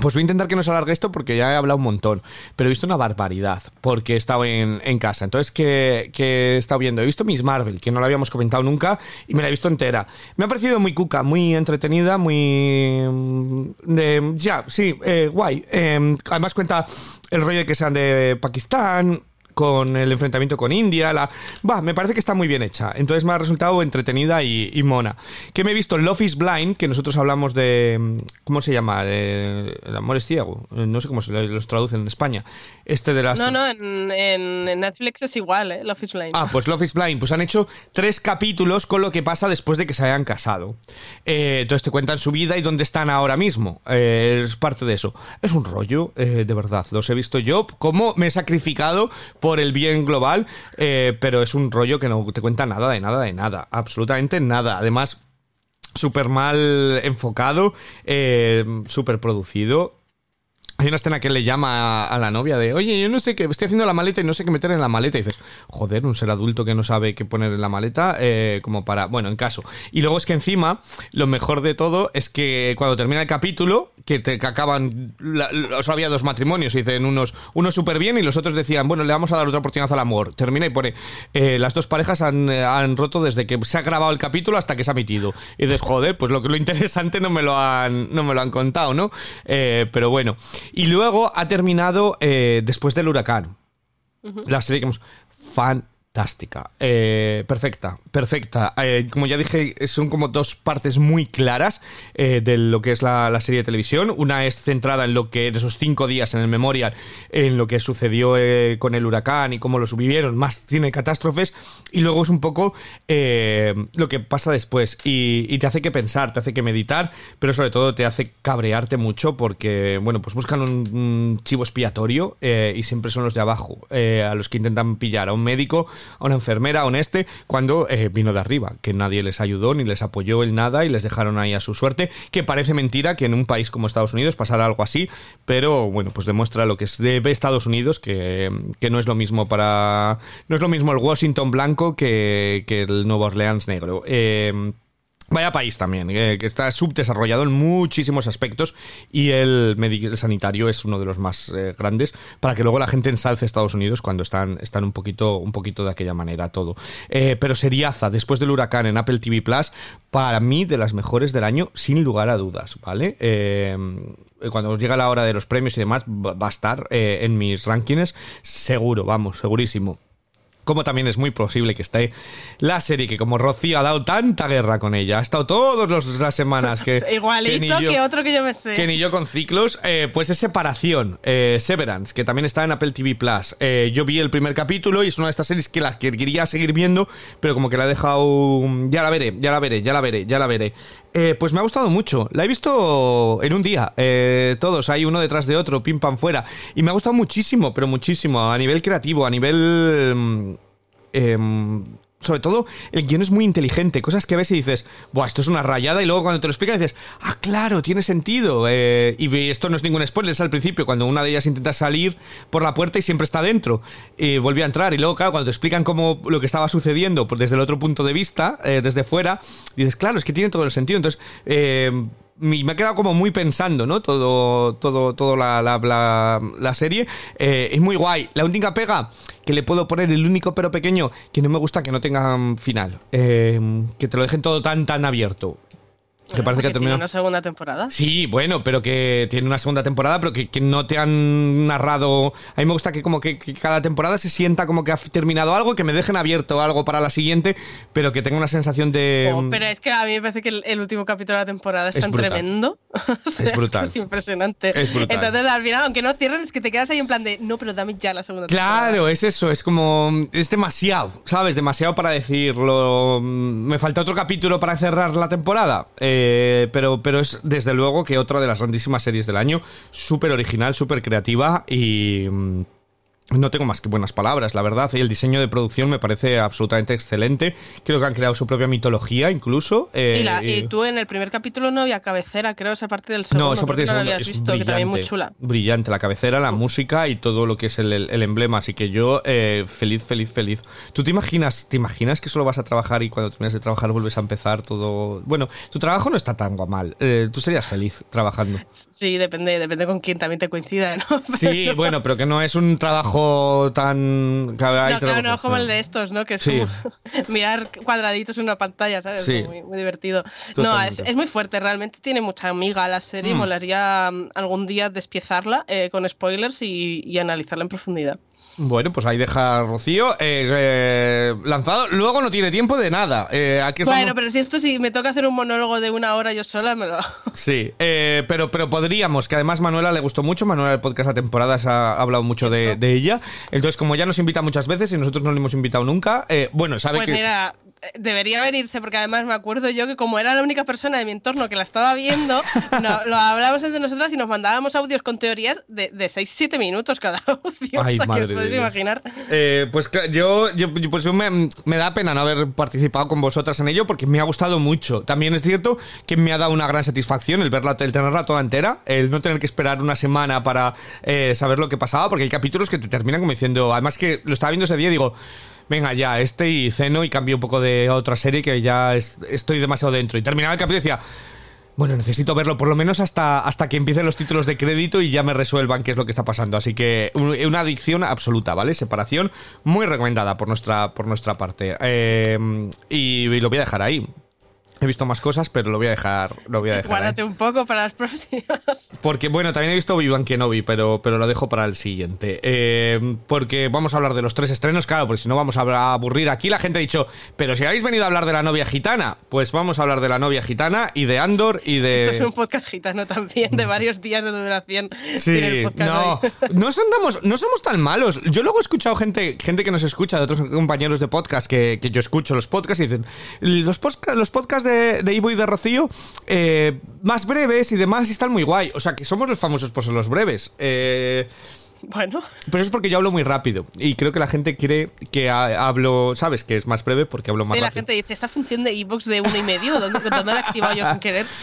pues voy a intentar que no se alargue esto porque ya he hablado un montón. Pero he visto una barbaridad porque he estado en, casa. Entonces, ¿qué, he estado viendo? He visto Miss Marvel, que no la habíamos comentado nunca, y me la he visto entera. Me ha parecido muy cuca, muy entretenida, muy. Mm, ya, sí, eh, guay. Em, además, cuenta el rollo de que sean de Pakistán, con el enfrentamiento con India. La... Va, me parece que está muy bien hecha. Entonces me ha resultado entretenida y, mona. Que me he visto Love is Blind, que nosotros hablamos de. ¿Cómo se llama? el amor es ciego. No sé cómo se los traducen en España. Este de las. No, no, en, Netflix es igual, ¿eh? Love is Blind. Ah, pues Love is Blind. Pues han hecho tres capítulos con lo que pasa después de que se hayan casado. Eh, entonces te cuentan su vida y dónde están ahora mismo. Eh, es parte de eso. Es un rollo, eh, de verdad. Los he visto yo. Cómo me he sacrificado por el bien global, eh, pero es un rollo que no te cuenta nada de nada de nada, absolutamente nada. Además, súper mal enfocado, eh, súper producido. Hay una escena que le llama a, la novia de, oye, yo no sé qué, estoy haciendo la maleta y no sé qué meter en la maleta. Y dices, joder, un ser adulto que no sabe qué poner en la maleta, eh, como para, bueno, en caso. Y luego es que encima, lo mejor de todo es que cuando termina el capítulo, que, te, acaban, o sea, había dos matrimonios, y dicen unos, unos súper bien y los otros decían, bueno, le vamos a dar otra oportunidad al amor. Termina y pone, eh, las dos parejas han, han, roto desde que se ha grabado el capítulo hasta que se ha emitido. Y dices, joder, pues lo, lo interesante no me lo han, no me lo han contado, ¿no? Eh, pero bueno. Y luego ha terminado eh, después del huracán. La serie que hemos. Fan fantástica. Eh, perfecta, perfecta. Eh, como ya dije, son como dos partes muy claras eh, de lo que es la, serie de televisión. Una es centrada en lo que, en esos cinco días en el memorial, en lo que sucedió con el huracán y cómo lo subvivieron, más cine catástrofes. Y luego es un poco lo que pasa después. Y, te hace que pensar, te hace que meditar, pero sobre todo te hace cabrearte mucho porque, bueno, pues buscan un, un chivo expiatorio y siempre son los de abajo, a los que intentan pillar a un médico a una enfermera, a un este, cuando eh, vino de arriba, que nadie les ayudó ni les apoyó en nada y les dejaron ahí a su suerte, que parece mentira que en un país como Estados Unidos pasara algo así, pero bueno, pues demuestra lo que es de Estados Unidos, que, no es lo mismo para... no es lo mismo el Washington blanco que, que el Nueva Orleans negro. Eh, Vaya país también, eh, que está subdesarrollado en muchísimos aspectos y el, sanitario es uno de los más eh, grandes para que luego la gente ensalce Estados Unidos cuando están, están un, poquito, un poquito de aquella manera todo. Eh, pero Seriaza, después del huracán en Apple TV Plus, para mí de las mejores del año, sin lugar a dudas, ¿vale? cuando llega la hora de los premios y demás, va a estar en mis rankings, seguro, vamos, segurísimo como también es muy posible que esté la serie que como Rocío ha dado tanta guerra con ella, ha estado todas las semanas que... *laughs* Igualito que, otro que yo me sé. Que ni yo con ciclos, eh, pues es Separación, eh, Severance, que también está en Apple TV Plus. Eh, yo vi el primer capítulo y es una de estas series que la que quería seguir viendo, pero como que la he dejado... Ya la veré, ya la veré, ya la veré, ya la veré. Pues me ha gustado mucho. La he visto en un día. todos, hay uno detrás de otro, pim pam fuera. Y me ha gustado muchísimo, pero muchísimo. A nivel creativo, a nivel Em, sobre todo, el guion es muy inteligente. Cosas que ves y dices, Buah, esto es una rayada. Y luego cuando te lo explican dices, ah, claro, tiene sentido. Eh, y esto no es ningún spoiler, es al principio, cuando una de ellas intenta salir por la puerta y siempre está dentro. Y volvió a entrar. Y luego, claro, cuando te explican cómo lo que estaba sucediendo desde el otro punto de vista, eh, desde fuera, dices, claro, es que tiene todo el sentido. Entonces, eh, me he quedado como muy pensando, ¿no? Todo, todo, todo la, la, serie. Eh, es muy guay. La única pega que le puedo poner, el único pero pequeño, que no me gusta que no tengan final. Eh, que te lo dejen todo tan, tan abierto. Que parece que tiene una segunda temporada. Sí, bueno, pero que tiene una segunda temporada, pero que, no te han narrado. A mí me gusta que como que, cada temporada se sienta como que ha terminado algo, que me dejen abierto algo para la siguiente, pero que tenga una sensación de. Oh, pero es que a mí me parece que el, último capítulo de la temporada es, tan tremendo. *laughs* es brutal. Es impresionante. Es brutal. Entonces, al final, aunque no cierren, es que te quedas ahí en plan de no, pero dame ya la segunda temporada. Claro, es eso, es como. Es demasiado, ¿sabes? Demasiado para decirlo. Me falta otro capítulo para cerrar la temporada. Eh, pero pero, es desde luego que otra de las grandísimas series del año, súper original, súper creativa y... No tengo más que buenas palabras, la verdad. Y el diseño de producción me parece absolutamente excelente. Creo que han creado su propia mitología, incluso. Eh, y, tú en el primer capítulo no había cabecera, creo, esa parte del segundo. No, esa parte del segundo es visto, brillante, que también muy chula. Brillante, la cabecera, la música y todo lo que es el, emblema. Así que yo, eh, feliz, feliz, feliz. ¿Tú te imaginas, te imaginas que solo vas a trabajar y cuando terminas de trabajar vuelves a empezar todo? Bueno, tu trabajo no está tan mal. Eh, tú serías feliz trabajando. Sí, depende, depende con quién también te coincida, ¿no? Sí, *laughs* bueno, pero que no es un trabajo tan. no, claro, no como el de estos, ¿no? Que es como *laughs* mirar cuadraditos en una pantalla, ¿sabes? Muy, muy, divertido. No, es, es, muy fuerte, realmente tiene mucha amiga la serie. Mm. Molaría mm, algún día despiezarla eh, con spoilers y, y analizarla en profundidad. Bueno, pues ahí deja Rocío eh, eh, lanzado. Luego no tiene tiempo de nada. Eh, bueno, pero si esto si me toca hacer un monólogo de una hora yo sola, me lo. *laughs* Sí, pero, pero podríamos, que además Manuela le gustó mucho. Manuela del podcast a temporadas ha, hablado mucho de, ella. Entonces, como ya nos invita muchas veces y nosotros no le hemos invitado nunca, bueno, sabe pues que. Debería venirse, porque además me acuerdo yo que como era la única persona de mi entorno que la estaba viendo, lo hablábamos entre nosotras y nos mandábamos audios con teorías de, de 6-7 minutos cada *laughs* audio. Ay, puedes imaginar. Eh, pues yo, yo pues me, me, da pena no haber participado con vosotras en ello porque me ha gustado mucho. También es cierto que me ha dado una gran satisfacción el verla, el tenerla toda entera, el no tener que esperar una semana para eh, saber lo que pasaba, porque hay capítulos que te terminan como diciendo, además que lo estaba viendo ese día y digo, venga ya, este y ceno y cambio un poco de otra serie que ya estoy demasiado dentro. Y terminaba el capítulo y decía, bueno, necesito verlo por lo menos hasta, hasta que empiecen los títulos de crédito y ya me resuelvan qué es lo que está pasando. Así que una adicción absoluta, ¿vale? Separación muy recomendada por nuestra, por nuestra parte. Eh, y lo voy a dejar ahí. He visto más cosas, pero lo voy a dejar. Lo voy a dejar Guárdate un poco para las *laughs* próximas. Porque, bueno, también he visto Vivan Kenobi, pero, pero lo dejo para el siguiente. Eh, porque vamos a hablar de los tres estrenos, claro, porque si no vamos a aburrir aquí. La gente ha dicho, pero si habéis venido a hablar de la novia gitana, pues vamos a hablar de la novia gitana y de Andor y de. Esto es un podcast gitano también, de varios días de duración. Sí, no, *laughs* no, somos, no somos tan malos. Yo luego he escuchado gente, gente que nos escucha, de otros compañeros de podcast, que, que yo escucho los podcasts y dicen, los, podcast, los podcasts de de, Ivo y de Rocío, eh, más breves y demás, y están muy guay. O sea, que somos los famosos por ser los breves. Eh, bueno. Pero es porque yo hablo muy rápido. Y creo que la gente quiere que hablo, ¿sabes? Que es más breve porque hablo más rápido. Sí, la gente dice, ¿esta función de Evox de uno y medio? ¿Dónde, la he activado yo sin querer? *laughs*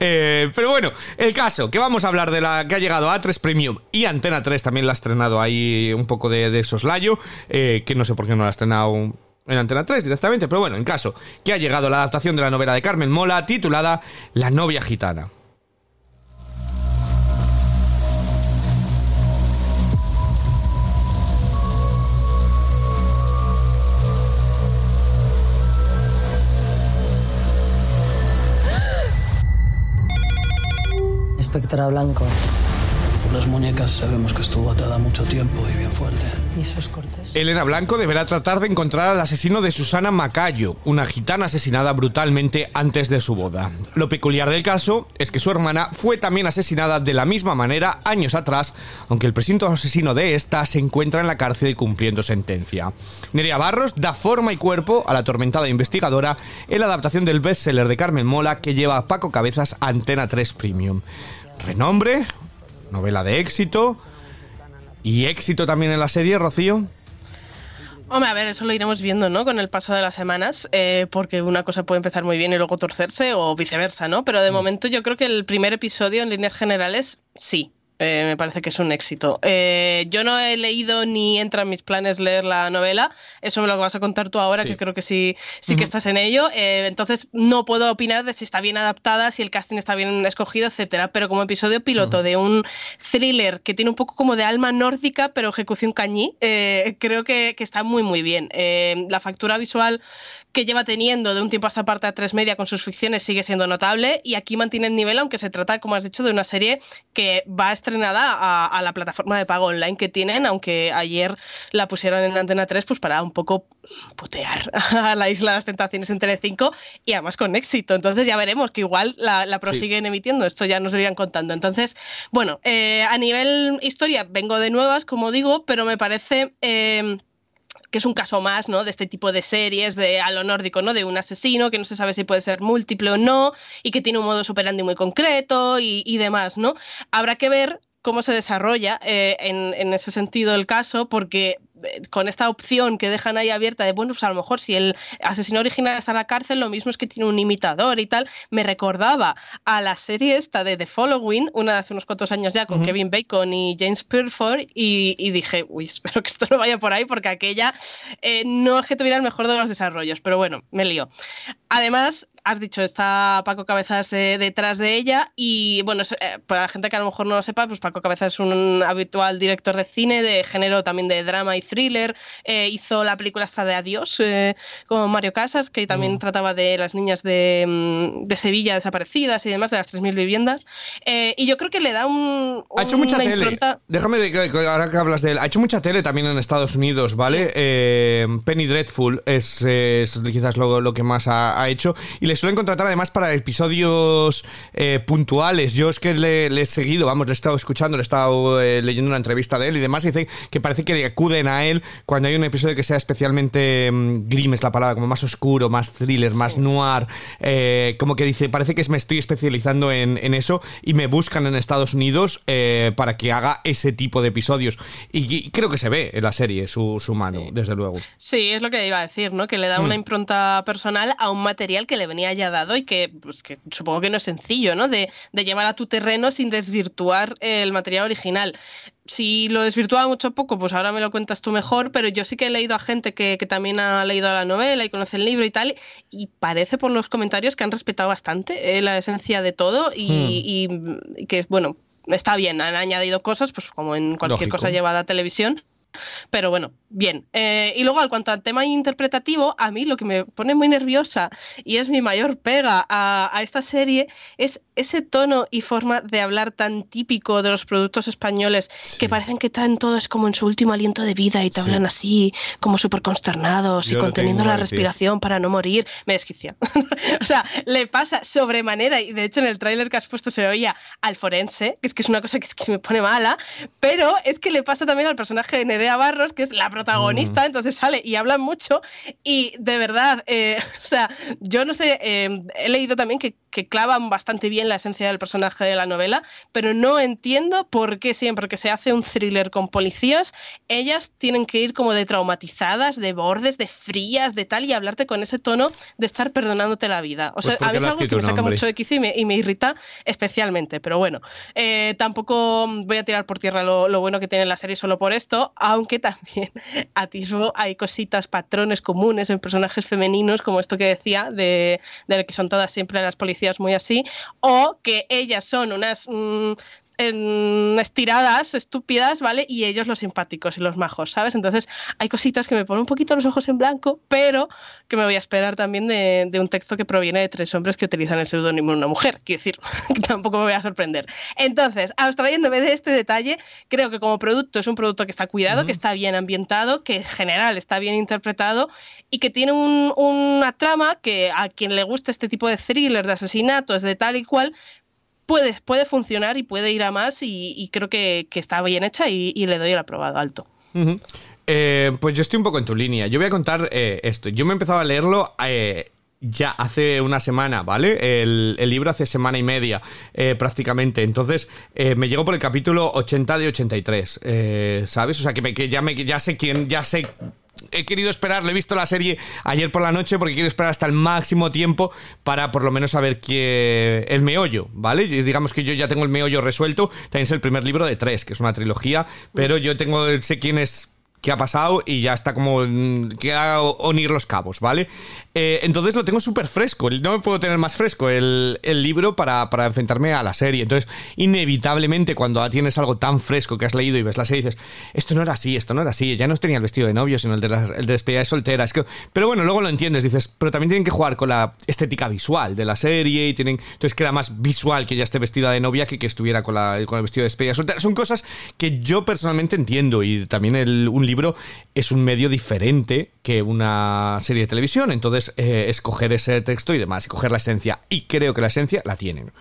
Eh, pero bueno, el caso, que vamos a hablar de la que ha llegado a 3 Premium y Antena 3 también la ha estrenado ahí un poco de, de soslayo, que no sé por qué no la ha estrenado en Antena 3 directamente, pero bueno, en caso que ha llegado la adaptación de la novela de Carmen Mola titulada La novia gitana. *gasps* Espectra Blanco. Las muñecas sabemos que estuvo atada mucho tiempo y bien fuerte. ¿Y esos cortes? Elena Blanco deberá tratar de encontrar al asesino de Susana Macayo, una gitana asesinada brutalmente antes de su boda. Lo peculiar del caso es que su hermana fue también asesinada de la misma manera años atrás, aunque el presunto asesino de esta se encuentra en la cárcel cumpliendo sentencia. Nerea Barros da forma y cuerpo a la atormentada investigadora en la adaptación del bestseller de Carmen Mola que lleva a Paco Cabezas a Antena 3 Premium. Renombre, novela de éxito. ¿Y éxito también en la serie, Rocío? Hombre, a ver, eso lo iremos viendo, ¿no? Con el paso de las semanas, eh, porque una cosa puede empezar muy bien y luego torcerse o viceversa, ¿no? Pero de mm. momento yo creo que el primer episodio, en líneas generales, sí. Eh, me parece que es un éxito. Eh, yo no he leído ni entra en mis planes leer la novela. Eso me lo vas a contar tú ahora, que creo que sí, sí que estás en ello. Eh, entonces no puedo opinar de si está bien adaptada, si el casting está bien escogido, etcétera. Pero como episodio piloto de un thriller que tiene un poco como de alma nórdica, pero ejecución cañí, creo que, que, está muy muy bien. la factura visual que lleva teniendo de un tiempo hasta parte a tres media con sus ficciones sigue siendo notable y aquí mantiene el nivel, aunque se trata, como has dicho, de una serie que va estrenada a, la plataforma de pago online que tienen, aunque ayer la pusieron en Antena 3 pues para un poco putear *laughs* a la Isla de las Tentaciones en Telecinco y además con éxito. Entonces ya veremos que igual la, prosiguen emitiendo, esto ya nos irían contando. Entonces, bueno, eh, a nivel historia vengo de nuevas, como digo, pero me parece... Eh, que es un caso más, ¿no? De este tipo de series de a lo nórdico, ¿no? De un asesino que no se sabe si puede ser múltiple o no y que tiene un modo superandi muy concreto y, y demás, ¿no? Habrá que ver cómo se desarrolla eh, en, en, ese sentido el caso, porque con esta opción que dejan ahí abierta de, bueno, pues a lo mejor si el asesino original está en la cárcel, lo mismo es que tiene un imitador y tal, me recordaba a la serie esta de The Following, una de hace unos cuantos años ya, con Kevin Bacon y James Purford, y, dije, uy, espero que esto no vaya por ahí, porque aquella eh, no es que tuviera el mejor de los desarrollos, pero bueno, me lío. Además, has dicho, está Paco Cabezas detrás de ella y bueno, eh, para la gente que a lo mejor no lo sepa, pues Paco Cabezas es un habitual director de cine, de género también de drama y thriller, eh, hizo la película hasta de Adiós eh, con Mario Casas, que también mm. trataba de las niñas de, mm, de, Sevilla desaparecidas y demás, de las 3.000 viviendas. Eh, y yo creo que le da un... Ha hecho mucha tele. Déjame, de, ahora que hablas de él, ha hecho mucha tele también en Estados Unidos, ¿vale? Penny Dreadful es, quizás lo, lo, que más ha, hecho. Y le suelen contratar además para episodios puntuales. Yo es que le, he seguido, vamos, le he estado escuchando, le he estado leyendo una entrevista de él y demás, y dice que parece que acuden a él cuando hay un episodio que sea especialmente mm, grim, es la palabra, como más oscuro, más thriller, más noir, eh, como que dice, parece que me estoy especializando en, eso y me buscan en Estados Unidos eh, para que haga ese tipo de episodios. Y, creo que se ve en la serie su, mano, desde luego. Sí, es lo que iba a decir, ¿no? Que le da una mm. impronta personal a un material que le venía ya dado y que, pues, que supongo que no es sencillo, ¿no? De, de llevar a tu terreno sin desvirtuar el material original si lo desvirtúa mucho poco, pues ahora me lo cuentas tú mejor, pero yo sí que he leído a gente que, también ha leído la novela y conoce el libro y tal, y parece por los comentarios que han respetado bastante eh, la esencia de todo y, hmm. que, bueno, está bien, han añadido cosas, pues como en cualquier cosa llevada a televisión, pero bueno, bien. Eh, y luego, al cuanto al tema interpretativo, a mí lo que me pone muy nerviosa y es mi mayor pega a, esta serie es ese tono y forma de hablar tan típico de los productos españoles que parecen que están todos como en su último aliento de vida y te hablan así, como súper consternados y conteniendo la respiración para no morir. Me desquicia. *laughs* o sea, le pasa sobremanera y de hecho en el tráiler que has puesto se oía al forense, que es que es una cosa que, es que me pone mala, pero es que le pasa también al personaje de Nerea Barros, que es la protagonista, mm. entonces sale y habla mucho y de verdad, eh, *laughs* o sea, yo no sé, eh, he leído también que, que, clavan bastante bien la esencia del personaje de la novela, pero no entiendo por qué siempre que se hace un thriller con policías, ellas tienen que ir como de traumatizadas, de bordes, de frías, de tal, y hablarte con ese tono de estar perdonándote la vida. O pues sea, a mí es algo que me saca mucho de quicio y me, irrita especialmente, pero bueno, eh, tampoco voy a tirar por tierra lo, lo, bueno que tiene la serie solo por esto, aunque también *laughs* atisbo hay cositas, patrones comunes en personajes femeninos, como esto que decía, de, de que son todas siempre las policías muy así, o que ellas son unas mm, en estiradas estúpidas, ¿vale? Y ellos los simpáticos y los majos, ¿sabes? Entonces hay cositas que me ponen un poquito los ojos en blanco, pero que me voy a esperar también de, un texto que proviene de tres hombres que utilizan el seudónimo de una mujer. Quiero decir, *laughs* que tampoco me voy a sorprender. Entonces, abstrayéndome de este detalle, creo que como producto es un producto que está cuidado, que está bien ambientado, que en general está bien interpretado y que tiene una trama que a quien le gusta este tipo de thriller, de asesinatos, de tal y cual, puede, puede funcionar y puede ir a más y, creo que, está bien hecha y, le doy el aprobado alto. Eh, pues yo estoy un poco en tu línea. Yo voy a contar eh, esto. Yo me he empezado a leerlo eh, ya hace una semana, ¿vale? El, libro hace semana y media prácticamente. Entonces me llegó por el capítulo 80 de 83, ¿sabes? O sea que, ya, me, ya sé quién, ya sé he querido esperar, lo he visto la serie ayer por la noche porque quiero esperar hasta el máximo tiempo para por lo menos saber que el meollo, ¿vale? Digamos que yo ya tengo el meollo resuelto, también es el primer libro de tres, que es una trilogía, pero yo tengo, sé quién es qué ha pasado y ya está como mm, queda unir los cabos, ¿vale? Eh, entonces lo tengo súper fresco, no me puedo tener más fresco el, libro para, enfrentarme a la serie. Entonces, inevitablemente, cuando tienes algo tan fresco que has leído y ves la serie, dices, esto no era así, esto no era así, ya no tenía el vestido de novio, sino el de, el de despedida de soltera. que, pero bueno, luego lo entiendes, dices, pero también tienen que jugar con la estética visual de la serie y tienen. Entonces queda más visual que ya esté vestida de novia que que estuviera con, la, con el vestido de despedida de soltera. Son cosas que yo personalmente entiendo y también el, un libro es un medio diferente que una serie de televisión. Entonces, eh, escoger ese texto y demás, y coger la esencia. Y creo que la esencia la tienen.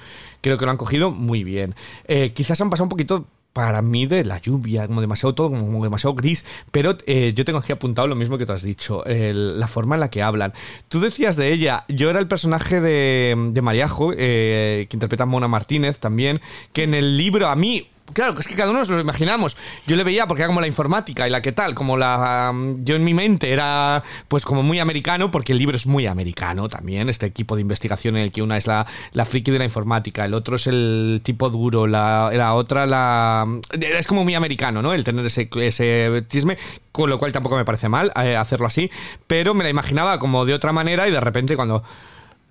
Creo que lo han cogido muy bien. Eh, quizás han pasado un poquito para mí de la lluvia, como demasiado todo, como demasiado gris, pero eh, yo tengo aquí apuntado lo mismo que tú has dicho, la forma en la que hablan. Tú decías de ella, yo era el personaje de, de Mariajo, que interpreta Mona Martínez también, que en el libro a mí Claro, es que cada uno nos lo imaginamos. Yo le veía porque era como la informática y la que tal, como la. yo en mi mente era pues como muy americano, porque el libro es muy americano también, este equipo de investigación en el que una es la, la friki de la informática, el otro es el tipo duro, la, la otra la. Es como muy americano, ¿no? El tener ese, ese tisme, con lo cual tampoco me parece mal eh, hacerlo así, pero me la imaginaba como de otra manera y de repente cuando.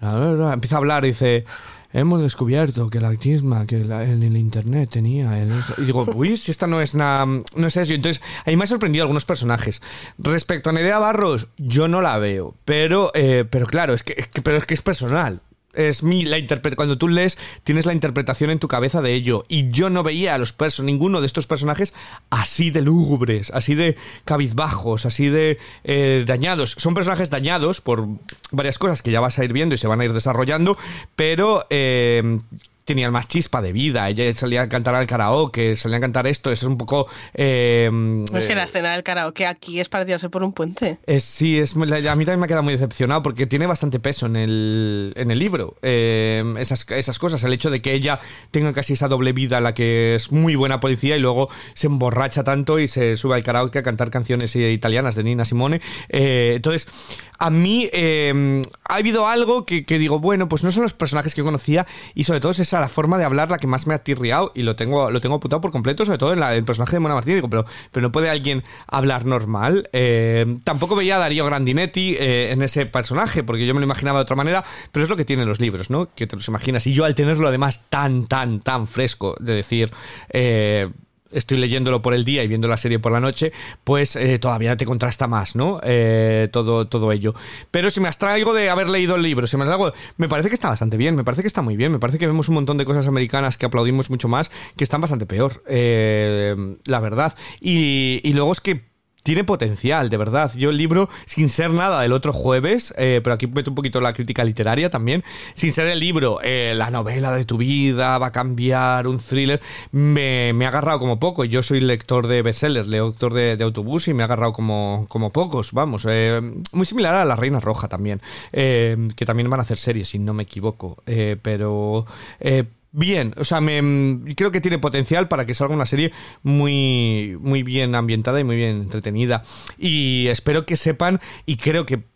Empieza a hablar y dice hemos descubierto que la chisma que en el internet tenía. y digo, uy, si esta no es nada, no es eso. Entonces, ahí me ha sorprendido algunos personajes. Respecto a Nerea Barros, yo no la veo. Pero, eh, pero claro, es que, pero es que es personal es mi la cuando tú lees tienes la interpretación en tu cabeza de ello. Y yo no veía a los personajes ninguno de estos personajes así de lúgubres así de cabizbajos así de eh, dañados. Son personajes dañados por varias cosas que ya vas a ir viendo y se van a ir desarrollando pero eh, tenían más chispa de vida. Ella salía a cantar al karaoke, salía a cantar esto. Eso es un poco. Eh, no es que la escena del karaoke aquí es para tirarse por un puente. sí, es, a mí también me ha quedado muy decepcionado porque tiene bastante peso en el, en el libro. Eh, esas, esas cosas. El hecho de que ella tenga casi esa doble vida, la que es muy buena policía y luego se emborracha tanto y se sube al karaoke a cantar canciones italianas de Nina Simone. Eh, entonces a mí eh, ha habido algo que, digo, bueno, pues no son los personajes que yo conocía y sobre todo es esa la forma de hablar la que más me ha tirriado y lo tengo, lo tengo apuntado por completo, sobre todo en el personaje de Mona Martínez. Digo, pero, pero no puede alguien hablar normal. Eh, tampoco veía a Darío Grandinetti eh, en ese personaje porque yo me lo imaginaba de otra manera, pero es lo que tienen los libros, ¿no? Que te los imaginas. Y yo al tenerlo además tan, tan, tan fresco de decir estoy leyéndolo por el día y viendo la serie por la noche, pues eh, todavía te contrasta más, ¿no? Eh, todo, todo ello. Pero si me abstraigo de haber leído el libro, si me algo, me parece que está bastante bien, me parece que está muy bien, me parece que vemos un montón de cosas americanas que aplaudimos mucho más, que están bastante peor, eh, la verdad. Y, y luego es que tiene potencial, de verdad. Yo el libro, sin ser nada del otro jueves, eh, pero aquí meto un poquito la crítica literaria también, sin ser el libro, eh, la novela de tu vida va a cambiar, un thriller, me, me ha agarrado como poco. Yo soy lector de bestsellers, lector de, de autobús y me ha agarrado como, como pocos, vamos. Eh, muy similar a La Reina Roja también, que también van a hacer series, si no me equivoco. pero bien, o sea, me, creo que tiene potencial para que salga una serie muy, muy bien ambientada y muy bien entretenida. Y espero que sepan, y creo que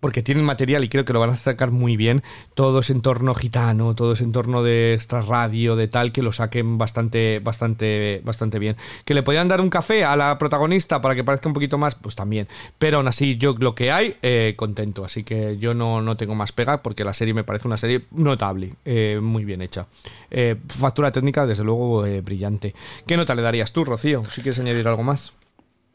porque tienen material y creo que lo van a sacar muy bien, todo ese entorno gitano, todo ese entorno de extra radio, de tal, que lo saquen bastante, bastante, bastante bien. Que le podían dar un café a la protagonista para que parezca un poquito más, pues también. Pero aún así, yo lo que hay, eh, contento. Así que yo no, no, tengo más pega porque la serie me parece una serie notable, eh, muy bien hecha. Eh, factura técnica, desde luego, brillante. ¿Qué nota le darías tú, Rocío? Si quieres añadir algo más.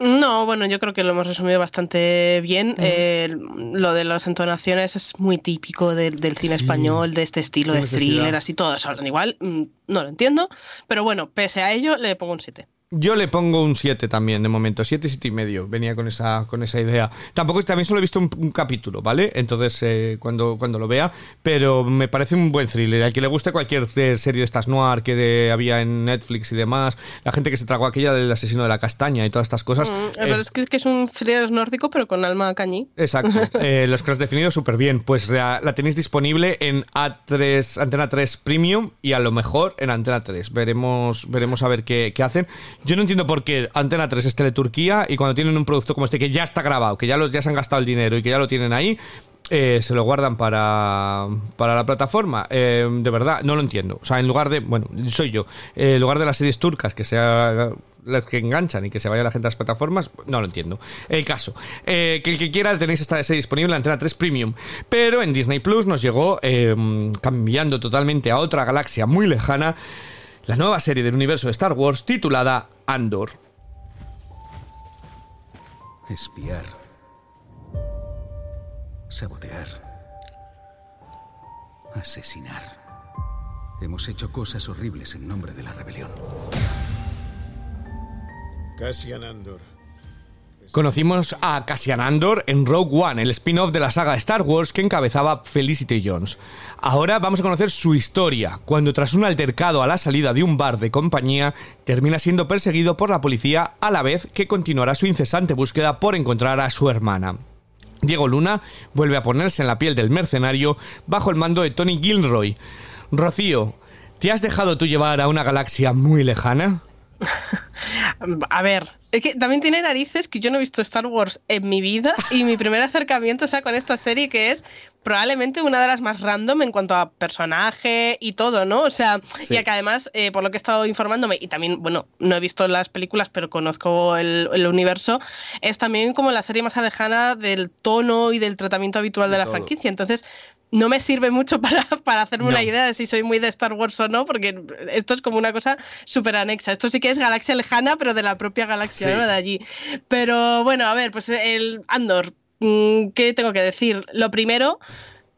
No, bueno, yo creo que lo hemos resumido bastante bien. Eh, lo de las entonaciones es muy típico del, cine español, de este estilo de thriller, así todos hablan igual. Mm, no lo entiendo, pero bueno, pese a ello, le pongo un 7. Yo le pongo un 7 también, de momento. 7, 7 y medio. Venía con esa, con esa idea. Tampoco, también solo he visto un, capítulo, ¿vale? Entonces, eh, cuando, cuando lo vea. Pero me parece un buen thriller. Al que le guste cualquier serie de estas noir que había en Netflix y demás. La gente que se tragó aquella del asesino de la castaña y todas estas cosas. Mm, es, que, es, que, es un thriller nórdico, pero con alma cañí. Exacto. *laughs* eh, los que has definido súper bien. Pues la, tenéis disponible en A3, Antena 3 Premium y a lo mejor en Antena 3. Veremos, veremos a ver qué, qué hacen Yo no entiendo por qué Antena 3 es Teleturquía y cuando tienen un producto como este que ya está grabado, que ya, lo, ya se han gastado el dinero y que ya lo tienen ahí, eh, se lo guardan para, para la plataforma. Eh, de verdad, no lo entiendo. O sea, en lugar de, bueno, soy yo, eh, en lugar de las series turcas que sea las que enganchan y que se vaya la gente a las plataformas, no lo entiendo. El caso, que el que quiera tenéis esta serie disponible Antena 3 Premium, pero en Disney Plus nos llegó cambiando totalmente a otra galaxia muy lejana la nueva serie del universo de Star Wars titulada Andor. Espiar. Sabotear. Asesinar. Hemos hecho cosas horribles en nombre de la rebelión. Cassian Andor Conocimos a Cassian Andor en Rogue One, el spin-off de la saga Star Wars que encabezaba Felicity Jones. Ahora vamos a conocer su historia, cuando tras un altercado a la salida de un bar de compañía, termina siendo perseguido por la policía a la vez que continuará su incesante búsqueda por encontrar a su hermana. Diego Luna vuelve a ponerse en la piel del mercenario bajo el mando de Tony Gilroy. Rocío, ¿te has dejado tú llevar a una galaxia muy lejana? *laughs* A ver, es que también tiene narices que yo no he visto Star Wars en mi vida y mi primer acercamiento sea con esta serie que es probablemente una de las más random en cuanto a personaje y todo, ¿no? O sea, y que además, eh, por lo que he estado informándome, y también, bueno, no he visto las películas, pero conozco el, universo, es también como la serie más alejana del tono y del tratamiento habitual de, la franquicia. Entonces, no me sirve mucho *laughs* para, para hacerme una idea de si soy muy de Star Wars o no, porque esto es como una cosa súper anexa. Esto sí que es galaxia lejana, pero de la propia galaxia, ¿no? De allí. Pero bueno, a ver, pues el Andor, ¿qué tengo que decir? Lo primero,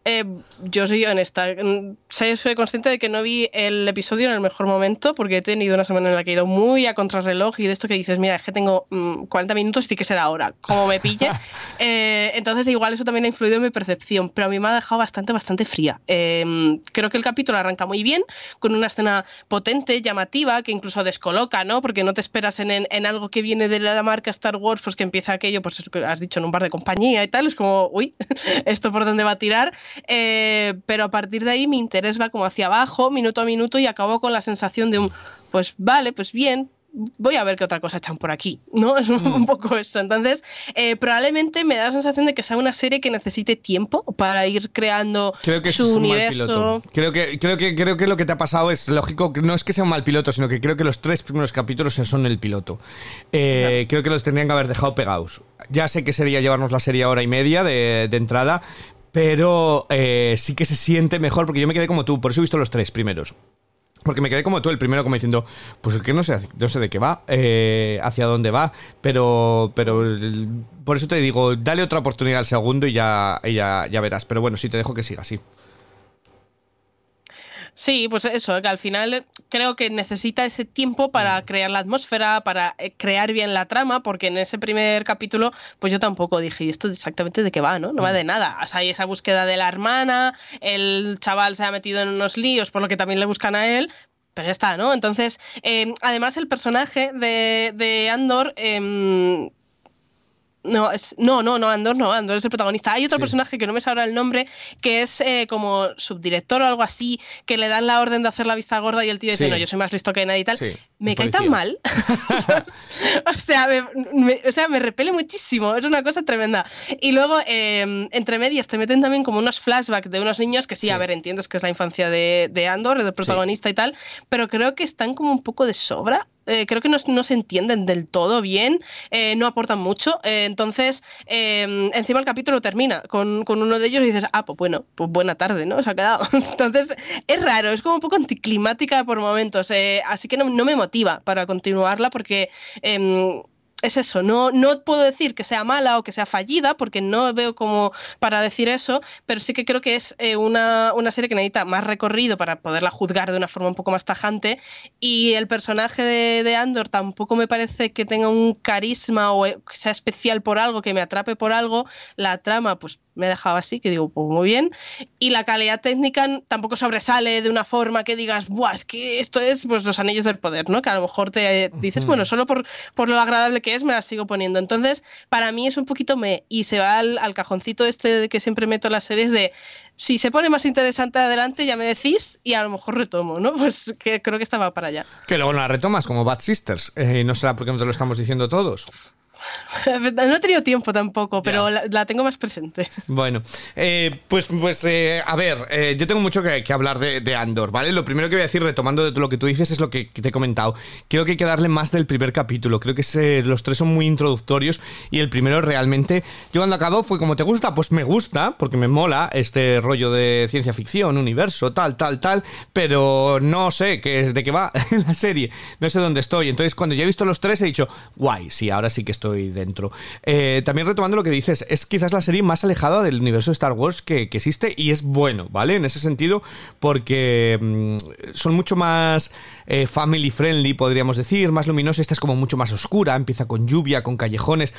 eh, yo soy honesta. Mm, soy consciente de que no vi el episodio en el mejor momento porque he tenido una semana en la que he ido muy a contrarreloj y de esto que dices, mira, es que tengo 40 mm, minutos y tiene que ser ahora, como me pille. *laughs* Eh, entonces, igual eso también ha influido en mi percepción, pero a mí me ha dejado bastante, bastante fría. Em, creo que el capítulo arranca muy bien, con una escena potente, llamativa, que incluso descoloca, ¿no? Porque no te esperas en, algo que viene de la marca Star Wars, pues que empieza aquello, pues has dicho, en un bar de compañía y tal. Es como, uy, *laughs* ¿esto por dónde va a tirar? Eh, pero a partir de ahí mi interés va como hacia abajo, minuto a minuto, y acabo con la sensación de un, pues vale, pues bien, voy a ver qué otra cosa echan por aquí, ¿no? *laughs* Es un, mm. poco eso. Entonces, eh, probablemente me da la sensación de que sea una serie que necesite tiempo para ir creando creo que su universo. Creo que, creo, que, creo que lo que te ha pasado es lógico, no es que sea un mal piloto, sino que creo que los tres primeros capítulos son el piloto. Eh, creo que los tendrían que haber dejado pegados. Ya sé que sería llevarnos la serie hora y media de, de entrada, pero eh, sí que se siente mejor porque yo me quedé como tú, por eso he visto los tres primeros. Porque me quedé como tú, el primero como diciendo, pues es que no sé, no sé de qué va, eh, hacia dónde va, pero, pero por eso te digo, dale otra oportunidad al segundo y ya, ya, ya verás. Pero bueno, sí te dejo que siga así. Sí, pues eso, que al final creo que necesita ese tiempo para crear la atmósfera, para eh, crear bien la trama, porque en ese primer capítulo, pues yo tampoco dije, ¿y esto exactamente de qué va? ¿no? No va de nada. O sea, hay esa búsqueda de la hermana, el chaval se ha metido en unos líos, por lo que también le buscan a él, pero ya está, ¿no? Entonces, em, además el personaje de, de Andor em, no, es, no, no, no, Andor no, Andor es el protagonista. Hay otro personaje que no me sabrá el nombre, que es eh, como subdirector o algo así, que le dan la orden de hacer la vista gorda y el tío dice, no, yo soy más listo que nadie y tal. Me cae tan mal. *laughs* o, sea, me, o sea, me repele muchísimo, es una cosa tremenda. Y luego, em, entre medias, te meten también como unos flashbacks de unos niños que sí, a ver, entiendes que es la infancia de, de Andor, del protagonista y tal, pero creo que están como un poco de sobra eh, creo que no, se entienden del todo bien, eh, no aportan mucho. Eh, entonces, em, encima el capítulo termina con, uno de ellos y dices, ah, pues bueno, pues buena tarde, ¿no? Se ha quedado. *laughs* entonces, es raro, es como un poco anticlimática por momentos. así que no, no, me para continuarla porque em, es eso, no, no puedo decir que sea mala o que sea fallida, porque no veo como para decir eso, pero sí que creo que es eh, una, serie que necesita más recorrido para poderla juzgar de una forma un poco más tajante. Y el personaje de, de Andor tampoco me parece que tenga un carisma o que sea especial por algo, que me atrape por algo. La trama, pues me ha dejado así, que digo, pues muy bien. Y la calidad técnica tampoco sobresale de una forma que digas, Buah, es que esto es pues, los anillos del poder, ¿no? Que a lo mejor te dices, bueno, solo por, por lo agradable que es me la sigo poniendo. Entonces, para mí es un poquito me. Y se va al, al cajoncito este de que siempre meto las series de si se pone más interesante adelante, ya me decís y a lo mejor retomo, ¿no? *laughs* Pues que creo que estaba para allá. Que luego la retomas como Bad Sisters. Eh, no será porque no te lo estamos diciendo todos. *laughs* No he tenido tiempo tampoco, pero la, tengo más presente. *laughs* Bueno, eh, pues, pues eh, a ver, eh, yo tengo mucho que, hablar de, Andor, ¿vale? Lo primero que voy a decir, retomando de todo lo que tú dices, es lo que, te he comentado. Creo que hay que darle más del primer capítulo. Creo que los tres son muy introductorios y el primero realmente, yo cuando acabó fue como te gusta, pues me gusta, porque me mola este rollo de ciencia ficción, universo, tal, tal, tal, pero no sé qué, de qué va *laughs* la serie, no sé dónde estoy. Entonces, cuando ya he visto los tres, he dicho, guay, sí, ahora sí que estoy dentro. Eh, también retomando lo que dices, es quizás la serie más alejada del universo de Star Wars que, existe y es bueno, ¿vale? En ese sentido, porque mm, son mucho más eh, family friendly, podríamos decir, más luminosa. Esta es como mucho más oscura, empieza con lluvia, con callejones.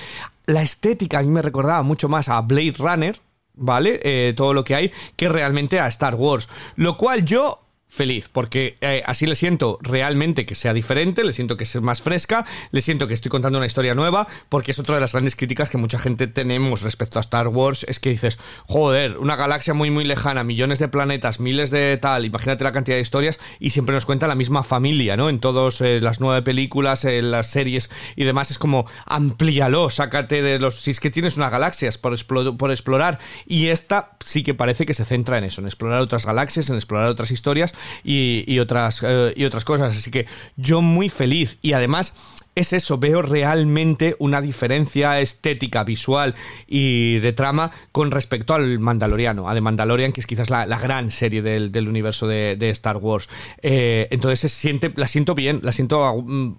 La estética a mí me recordaba mucho más a Blade Runner, ¿vale? Eh, todo lo que hay, que realmente a Star Wars. Lo cual yo feliz, porque eh, así le siento realmente que sea diferente, le siento que sea más fresca, le siento que estoy contando una historia nueva, porque es otra de las grandes críticas que mucha gente tenemos respecto a Star Wars, es que dices, joder, una galaxia muy muy lejana, millones de planetas, miles de tal, imagínate la cantidad de historias y siempre nos cuenta la misma familia, ¿no? En todas eh, las nueve películas, en las series y demás, es como, amplíalo, sácate de los... Si es que tienes una galaxia por, por explorar, y esta sí que parece que se centra en eso, en explorar otras galaxias, en explorar otras historias, y, otras, eh, y otras cosas. Así que yo muy feliz y además es eso, veo realmente una diferencia estética, visual y de trama con respecto al Mandaloriano, a The Mandalorian, que es quizás la, gran serie del, universo de, Star Wars. Eh, entonces se siente, la siento bien, la siento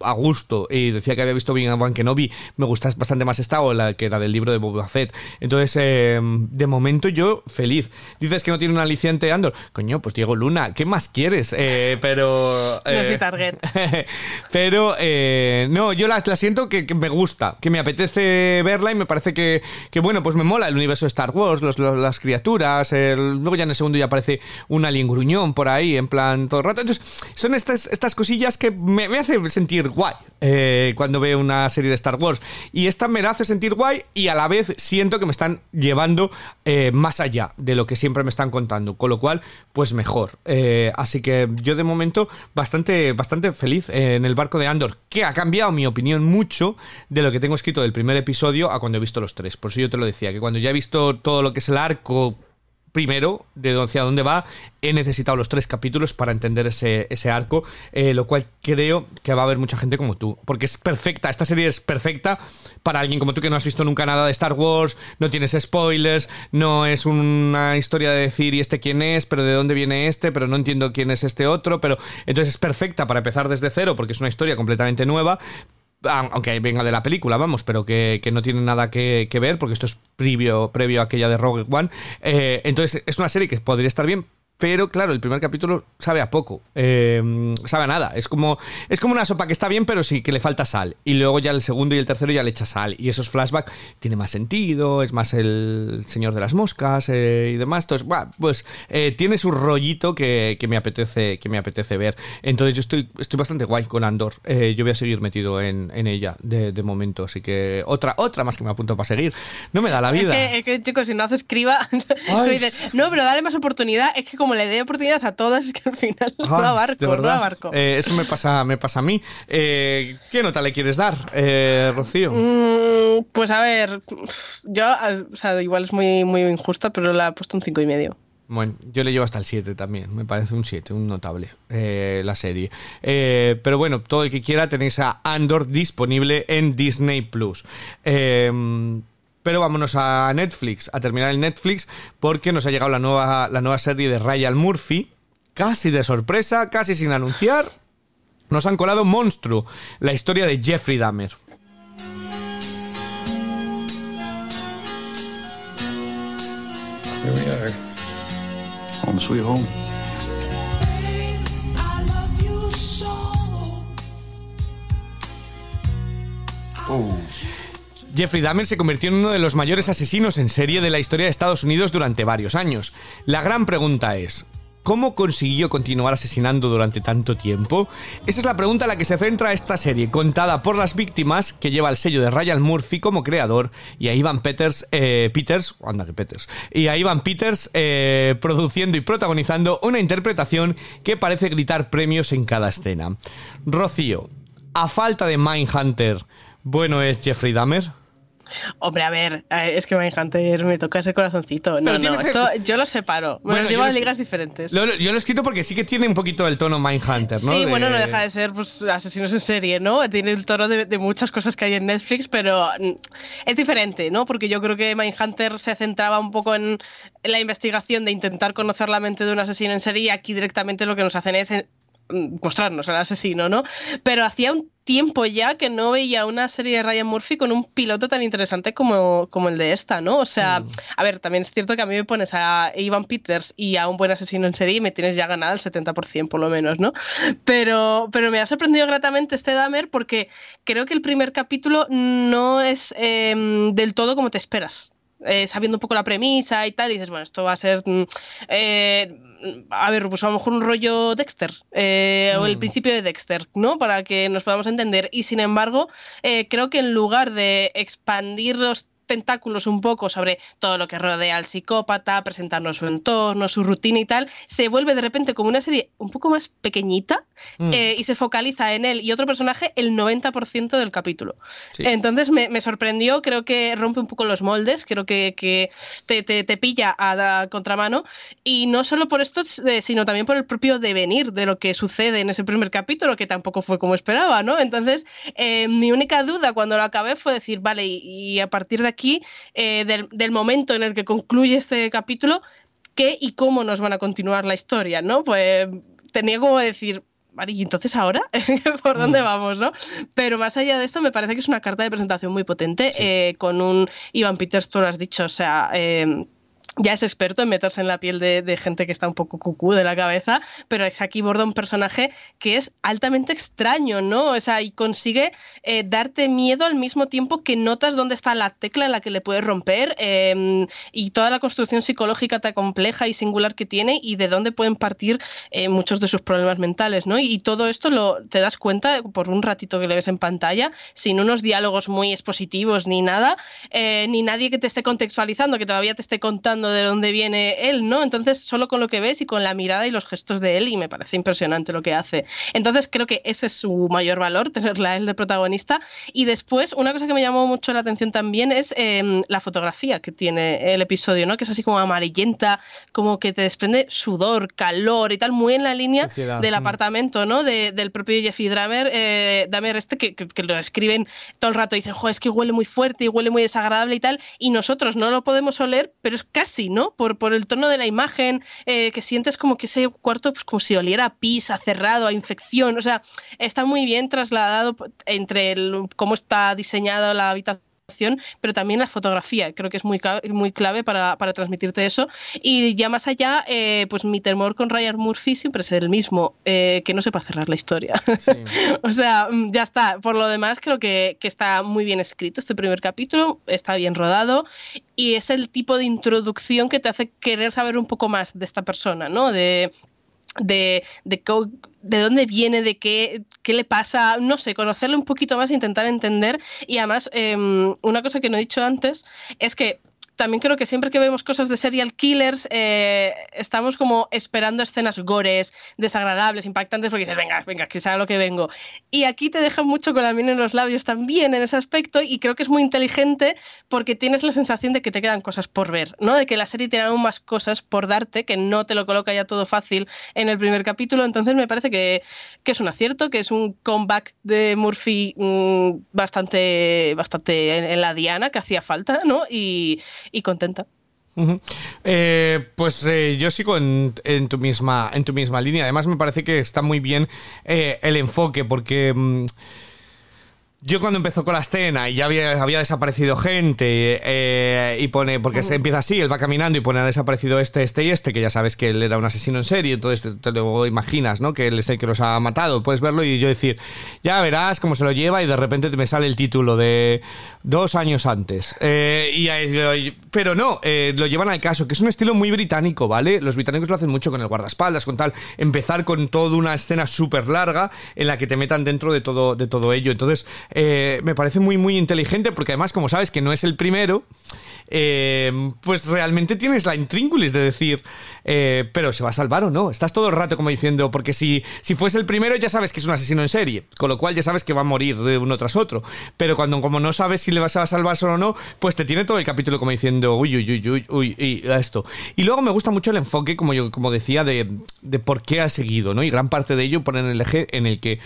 a, gusto. Y decía que había visto bien a Juan Kenobi, me gusta bastante más esta o la que era del libro de Boba Fett. Entonces, eh, de momento yo feliz. Dices que no tiene un aliciente Andor. Coño, pues Diego Luna, ¿qué más quieres? Eh, pero... *laughs* no es mi target. *laughs* pero, no, yo la, siento que, me gusta, que me apetece verla y me parece que, bueno, pues me mola el universo de Star Wars, las criaturas, luego ya en el segundo ya aparece un alien gruñón por ahí, en plan todo el rato. Entonces, son estas, estas cosillas que me, me hace sentir guay eh, cuando veo una serie de Star Wars. Y esta me hace sentir guay y a la vez siento que me están llevando eh, más allá de lo que siempre me están contando, con lo cual, pues mejor. Eh, así que yo de momento bastante, bastante feliz en el barco de Andor, que ha cambiado mi opinión mucho de lo que tengo escrito del primer episodio a cuando he visto los tres. Por eso yo te lo decía, que cuando ya he visto todo lo que es el arco primero de hacia dónde va, he necesitado los tres capítulos para entender ese, ese arco, eh, lo cual creo que va a haber mucha gente como tú, porque es perfecta, esta serie es perfecta para alguien como tú que no has visto nunca nada de Star Wars, no tienes spoilers, no es una historia de decir y este quién es, pero de dónde viene este, pero no entiendo quién es este otro, pero entonces es perfecta para empezar desde cero, porque es una historia completamente nueva, aunque venga de la película, vamos, pero que, no tiene nada que, ver, porque esto es previo, previo a aquella de Rogue One. Eh, entonces, es una serie que podría estar bien, pero claro, el primer capítulo sabe a poco, eh, sabe a nada. Es como, es como una sopa que está bien, pero sí que le falta sal. Y luego ya el segundo y el tercero ya le echa sal. Y esos flashbacks tiene más sentido, es más el señor de las moscas eh, y demás. Entonces, pues eh, tiene su rollito que, me apetece, que me apetece ver. Entonces yo estoy, estoy bastante guay con Andor. yo voy a seguir metido en, ella de, momento. Así que otra, otra más que me apunto para seguir. No me da la vida. Es que, chicos, si no haces escriba, *laughs* tú dices, no, pero dale más oportunidad. Es que como como le dé oportunidad a todas, es que al final no abarco, no abarco. Eh, eso me pasa, me pasa a mí. Eh, ¿Qué nota le quieres dar, eh, Rocío? Mm, pues a ver, yo, o sea, igual es muy, muy injusta, pero la he puesto un cinco y medio. Bueno, yo le llevo hasta el 7 también, me parece un 7, un notable la serie. pero bueno, todo el que quiera tenéis a Andor disponible en Disney Plus. Pero vámonos a Netflix, a terminar el Netflix, porque nos ha llegado la nueva, la nueva serie de Ryan Murphy, casi de sorpresa, casi sin anunciar. Nos han colado Monstruo, la historia de Jeffrey Dahmer. Here we are. Home sweet home. Jeffrey Dahmer se convirtió en uno de los mayores asesinos en serie de la historia de Estados Unidos durante varios años. La gran pregunta es, ¿Cómo consiguió continuar asesinando durante tanto tiempo? Esa es la pregunta a la que se centra esta serie, contada por las víctimas, que lleva el sello de Ryan Murphy como creador, y a Ivan Peters, eh, Peters, Peters, y a Ivan Peters eh, produciendo y protagonizando una interpretación que parece gritar premios en cada escena. Rocío, a falta de Mindhunter, ¿bueno es Jeffrey Dahmer? Hombre, a ver, eh, es que Mindhunter me toca ese corazoncito. No, no, esto yo lo separo. Me Bueno, los llevo a ligas diferentes. Lo- yo lo he escrito porque sí que tiene un poquito el tono Mindhunter, ¿no? Sí, De- bueno, no deja de ser pues, asesinos en serie, ¿no? Tiene el tono de, de muchas cosas que hay en Netflix, pero mm, es diferente, ¿no? Porque yo creo que Mindhunter se centraba un poco en la investigación de intentar conocer la mente de un asesino en serie y aquí directamente lo que nos hacen es eh, mostrarnos al asesino, ¿no? Pero hacía un tiempo ya que no veía una serie de Ryan Murphy con un piloto tan interesante como, como el de esta, ¿no? O sea, a ver, también es cierto que a mí me pones a Ivan Peters y a un buen asesino en serie y me tienes ya ganada el 70% por lo menos, ¿no? Pero, pero me ha sorprendido gratamente este Dahmer porque creo que el primer capítulo no es em, del todo como te esperas. Eh, sabiendo un poco la premisa y tal, y dices, bueno, esto va a ser, mm, eh, a ver, pues a lo mejor un rollo Dexter, eh, o el Mm. principio de Dexter, ¿no? Para que nos podamos entender. Y sin embargo, creo que en lugar de expandir los tentáculos un poco sobre todo lo que rodea al psicópata, presentarnos su entorno, su rutina y tal, se vuelve de repente como una serie un poco más pequeñita Mm. eh, y se focaliza en él y otro personaje el 90% del capítulo. Sí. Entonces me, me sorprendió, creo que rompe un poco los moldes, creo que, que te, te- te pilla a la contramano y no solo por esto, sino también por el propio devenir de lo que sucede en ese primer capítulo, que tampoco fue como esperaba, ¿no? Entonces, eh, mi única duda cuando lo acabé fue decir, vale, y, y a partir de aquí, eh, del, del momento en el que concluye este capítulo, ¿qué y cómo nos van a continuar la historia, ¿no? Pues tenía como decir... Vale, y entonces ahora, *laughs* ¿por dónde vamos, no? Pero más allá de esto, me parece que es una carta de presentación muy potente, eh, con un Ivan Peters, tú lo has dicho, o sea, eh, ya es experto en meterse en la piel de, gente que está un poco cucú de la cabeza, pero es aquí borda un personaje que es altamente extraño, ¿no? O sea, y consigue eh, darte miedo al mismo tiempo que notas dónde está la tecla en la que le puedes romper eh, y toda la construcción psicológica tan compleja y singular que tiene y de dónde pueden partir eh, muchos de sus problemas mentales, ¿no? Y, y todo esto lo te das cuenta por un ratito que le ves en pantalla, sin unos diálogos muy expositivos ni nada, eh, ni nadie que te esté contextualizando, que todavía te esté contando de dónde viene él, ¿no? Entonces, solo con lo que ves y con la mirada y los gestos de él, y me parece impresionante lo que hace. Entonces, creo que ese es su mayor valor, *laughs* tenerla él de protagonista. Y después, una cosa que me llamó mucho la atención también es eh, la fotografía que tiene el episodio, ¿no? Que es así como amarillenta, como que te desprende sudor, calor y tal, muy en la línea Suciedad, del mm. apartamento, ¿no? De- del propio Jeffrey Dahmer, eh, Dahmer este, que, que- que lo escriben todo el rato, dicen, joder, es que huele muy fuerte y huele muy desagradable y tal, y nosotros no lo podemos oler, pero es casi, ¿no? Por, por el tono de la imagen, eh, que sientes como que ese cuarto, pues como si oliera a pis, a cerrado, a infección, o sea, está muy bien trasladado entre el- cómo está diseñado la habitación pero también la fotografía, creo que es muy, muy clave para, para transmitirte eso. Y ya más allá, eh, pues mi temor con Ryan Murphy siempre es el mismo, eh, que no sepa cerrar la historia. *laughs* o sea, mm, ya está. Por lo demás, creo que, que está muy bien escrito este primer capítulo, está bien rodado y es el tipo de introducción que te hace querer saber un poco más de esta persona, ¿no? De de, de, de dónde viene, de qué, qué le pasa, no sé, conocerle un poquito más, intentar entender. Y además, em, una cosa que no he dicho antes es que también creo que siempre que vemos cosas de serial killers, eh, estamos como esperando escenas gores, desagradables, impactantes, porque dices, venga, venga, que sea lo que vengo. Y aquí te dejan mucho con la miel en los labios también en ese aspecto, y creo que es muy inteligente porque tienes la sensación de que te quedan cosas por ver, ¿no? De que la serie tiene aún más cosas por darte, que no te lo coloca ya todo fácil en el primer capítulo. Entonces me parece que, que es un acierto, que es un comeback de Murphy mm, bastante, bastante en, la diana que hacía falta, ¿no? Y contenta. Eh, pues eh, yo sigo en, en tu misma, en tu misma línea. Además, me parece que está muy bien eh, el enfoque, porque. mm, Yo cuando empezó con la escena y ya había, había desaparecido gente eh, y pone, porque se empieza así, él va caminando y pone ha desaparecido este, este y este, que ya sabes que él era un asesino en serie, entonces te, te lo imaginas, ¿no? Que él es el que los ha matado, puedes verlo y yo decir, ya verás cómo se lo lleva y de repente me sale el título de dos años antes. Eh, y, pero no, eh, lo llevan al caso, que es un estilo muy británico, ¿vale? Los británicos lo hacen mucho con el guardaespaldas, con tal, empezar con toda una escena súper larga en la que te metan dentro de todo, de todo ello. Entonces, eh, me parece muy, muy inteligente porque además, como sabes que no es el primero, eh, pues realmente tienes la intríngulis de decir, eh, pero ¿se va a salvar o no? Estás todo el rato como diciendo, porque si, si fuese el primero ya sabes que es un asesino en serie, con lo cual ya sabes que va a morir de uno tras otro. Pero cuando como no sabes si le vas a salvar solo o no, pues te tiene todo el capítulo como diciendo, uy, uy, uy, uy, uy, y esto. Y luego me gusta mucho el enfoque, como yo como decía, de, de por qué ha seguido, ¿no? Y gran parte de ello ponen el eje en el que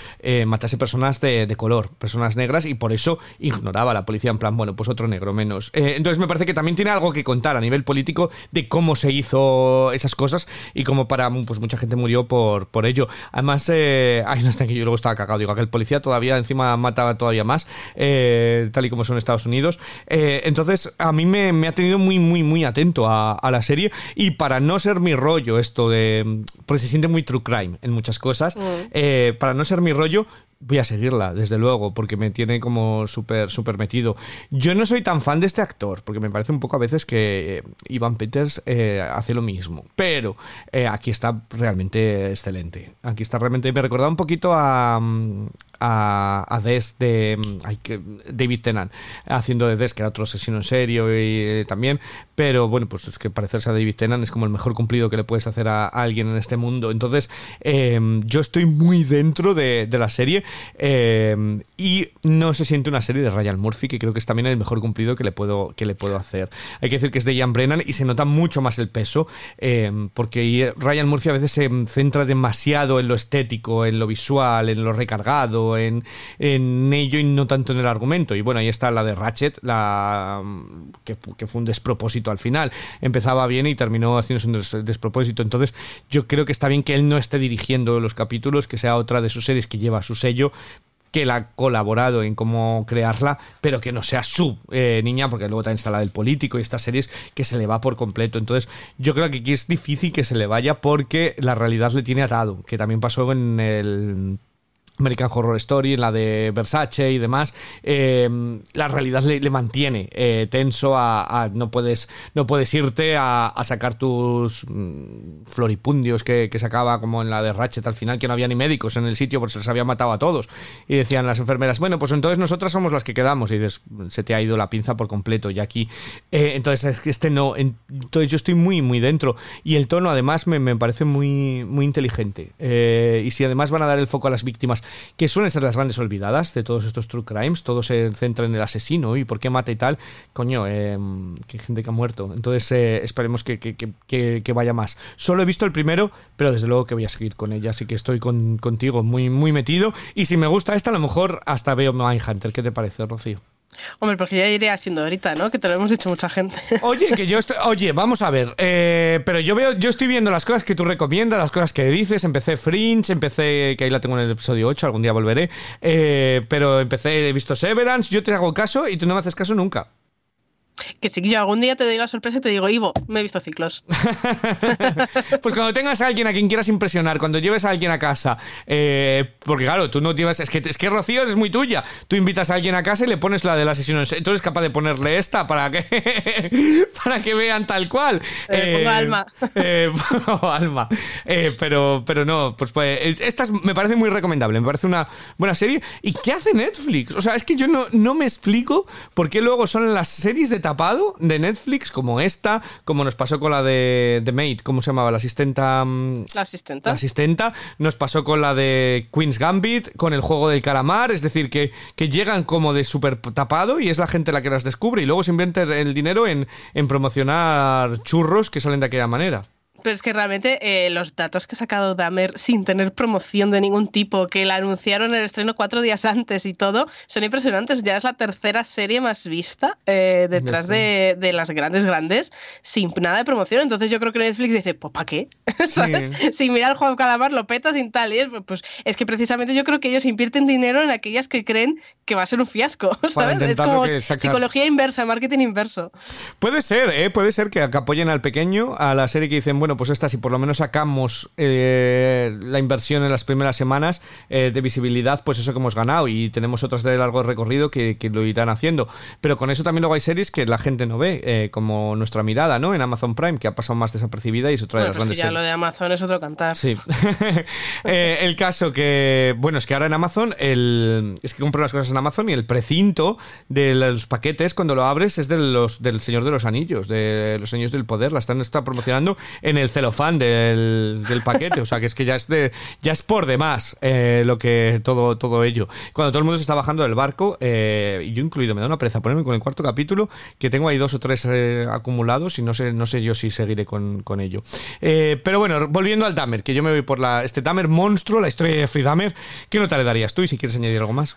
matase personas de color, personas negras, y por eso ignoraba a la policía en plan, bueno, pues otro negro menos. Eh, entonces me parece que también tiene algo que contar a nivel político de cómo se hizo esas cosas y cómo para pues mucha gente murió por, por ello. Además, eh, hay una escena que yo luego estaba cagado, digo, que el policía todavía encima mataba todavía más, eh, tal y como son Estados Unidos. Eh, entonces, a mí me, me ha tenido muy, muy, muy atento a, a la serie y para no ser mi rollo esto de... Porque se siente muy true crime en muchas cosas, eh, para no ser mi rollo, voy a seguirla, desde luego, porque me tiene como súper, súper metido. Yo no soy tan fan de este actor, porque me parece un poco a veces que eh, Ivan Peters eh, hace lo mismo. Pero eh, aquí está realmente excelente. Aquí está realmente. Me recordaba un poquito a. A, a Des de mm, David Tennant haciendo de Des que era otro asesino en serio y eh, también pero bueno pues es que parecerse a David Tennant es como el mejor cumplido que le puedes hacer a, alguien en este mundo entonces eh, yo estoy muy dentro de, la serie eh, y no se siente una serie de Ryan Murphy que creo que es también el mejor cumplido que le puedo, que le puedo hacer. Hay que decir que es de Ian Brennan y se nota mucho más el peso eh, porque Ryan Murphy a veces se centra demasiado en lo estético, en lo visual, en lo recargado, en, ello y no tanto en el argumento. Y bueno, ahí está la de Ratchet, la que, que fue un despropósito al final. Empezaba bien y terminó haciéndose un des- despropósito. Entonces, yo creo que está bien que él no esté dirigiendo los capítulos, que sea otra de sus series que lleva su sello que él ha colaborado en cómo crearla, pero que no sea su eh, niña, porque luego también está la del político y estas series que se le va por completo. Entonces, yo creo que aquí es difícil que se le vaya porque la realidad le tiene atado, que también pasó en el American Horror Story, la de Versace y demás, eh, la realidad le, mantiene eh, tenso a, no puedes no puedes irte a, a sacar tus mm, floripundios que, que sacaba como en la de Ratchet al final que no había ni médicos en el sitio porque se les había matado a todos. Y decían las enfermeras bueno pues entonces nosotras somos las que quedamos y se te ha ido la pinza por completo y aquí eh, entonces es que este no en- entonces yo estoy muy muy dentro. Y el tono además me, me parece muy muy inteligente. Y si además van a dar el foco a las víctimas que suelen ser las grandes olvidadas de todos estos true crimes. Todo se centra en el asesino y por qué mata y tal. Coño eh, gente que ha muerto. Entonces eh, esperemos que, que- que- que- que vaya más. Solo he visto el primero pero desde luego que voy a seguir con ella. Así que estoy con- contigo muy muy metido. Y si me gusta esta a lo mejor hasta veo Mindhunter. ¿qué te parece Rocío? Hombre, porque ya iría siendo ahorita, ¿no? Que te lo hemos dicho mucha gente. *laughs* Oye, que yo estoy. Oye, vamos a ver. eh, pero yo veo, yo estoy viendo las cosas que tú recomiendas, las cosas que dices. Empecé Fringe, empecé. Que ahí la tengo en el episodio 8, algún día volveré. eh, pero empecé, he visto Severance, yo te hago caso y tú no me haces caso nunca. Que si yo algún día te doy la sorpresa y te digo, Ivo, me he visto ciclos. *laughs* Pues cuando tengas a alguien a quien quieras impresionar, cuando lleves a alguien a casa, eh, porque claro, tú no llevas, es que, es que Rocío es muy tuya, tú invitas a alguien a casa y le pones la de la sesión, tú eres capaz de ponerle esta para que, *laughs* para que vean tal cual. Eh, pongo alma. *laughs* eh, pongo alma. Eh, pero, pero no, pues, pues esta es- me parece muy recomendable, me parece una buena serie. ¿Y qué hace Netflix? O sea, es que yo no, no me explico por qué luego son las series de tapado de Netflix, como esta, como nos pasó con la de The Maid, ¿cómo se llamaba? La asistenta. mm, La asistenta. La asistenta. Nos pasó con la de Queen's Gambit, con el juego del calamar. Es decir, que, que llegan como de súper tapado y es la gente la que las descubre y luego se invierte el dinero en, en promocionar churros que salen de aquella manera. Pero es que realmente eh, los datos que ha sacado Dahmer sin tener promoción de ningún tipo, que la anunciaron en el estreno cuatro días antes y todo, son impresionantes. Ya es la tercera serie más vista eh, detrás de, de, las grandes, grandes, sin nada de promoción. Entonces yo creo que Netflix dice, pues ¿para qué? *laughs* ¿Sabes? Sin mirar el juego calamar, lo peta sin tal. Y es, pues es que precisamente yo creo que ellos invierten dinero en aquellas que creen que va a ser un fiasco. *laughs* ¿sabes? Es como psicología inversa, marketing inverso. Puede ser, ¿eh? Puede ser que apoyen al pequeño, a la serie que dicen, bueno, pues esta, si por lo menos sacamos eh, la inversión en las primeras semanas eh, de visibilidad, pues eso que hemos ganado y tenemos otras de largo recorrido que, lo irán haciendo. Pero con eso también luego hay series que la gente no ve, eh, como nuestra mirada, ¿no? En Amazon Prime, que ha pasado más desapercibida y es otra de las pues grandes ya lo de Amazon es otro cantar. Sí. *laughs* el caso que, bueno, es que ahora en Amazon, el, es que compro las cosas en Amazon y el precinto de los paquetes cuando lo abres es de los, del Señor de los Anillos, de los Anillos del Poder, la están está promocionando en el celofán del, paquete, o sea que es que ya es de, ya es por demás eh, lo que todo, todo ello. Cuando todo el mundo se está bajando del barco, eh, yo incluido, me da una pereza ponerme con el cuarto capítulo, que tengo ahí dos o tres eh, acumulados y no sé, no sé yo si seguiré con, con ello. pero bueno, volviendo al Dahmer, que yo me voy por la, este Dahmer monstruo, la historia de Jeffrey Dahmer, ¿qué nota le darías tú y si quieres añadir algo más?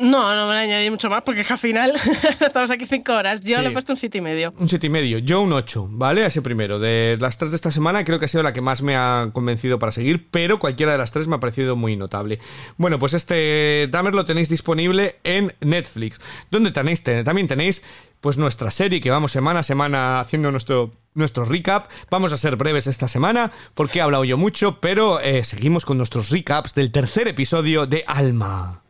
No, no me voy a añadir mucho más porque al final *laughs* estamos aquí cinco horas. Yo le he puesto un 7 y medio. Un 7 y medio. Yo un 8, ¿vale? Así primero. De las tres de esta semana creo que ha sido la que más me ha convencido para seguir, pero cualquiera de las tres me ha parecido muy notable. Bueno, pues este Dahmer lo tenéis disponible en Netflix, donde tenéis, también tenéis pues nuestra serie que vamos semana a semana haciendo nuestro nuestro recap. Vamos a ser breves esta semana porque he hablado yo mucho, pero eh, seguimos con nuestros recaps del tercer episodio de Alma.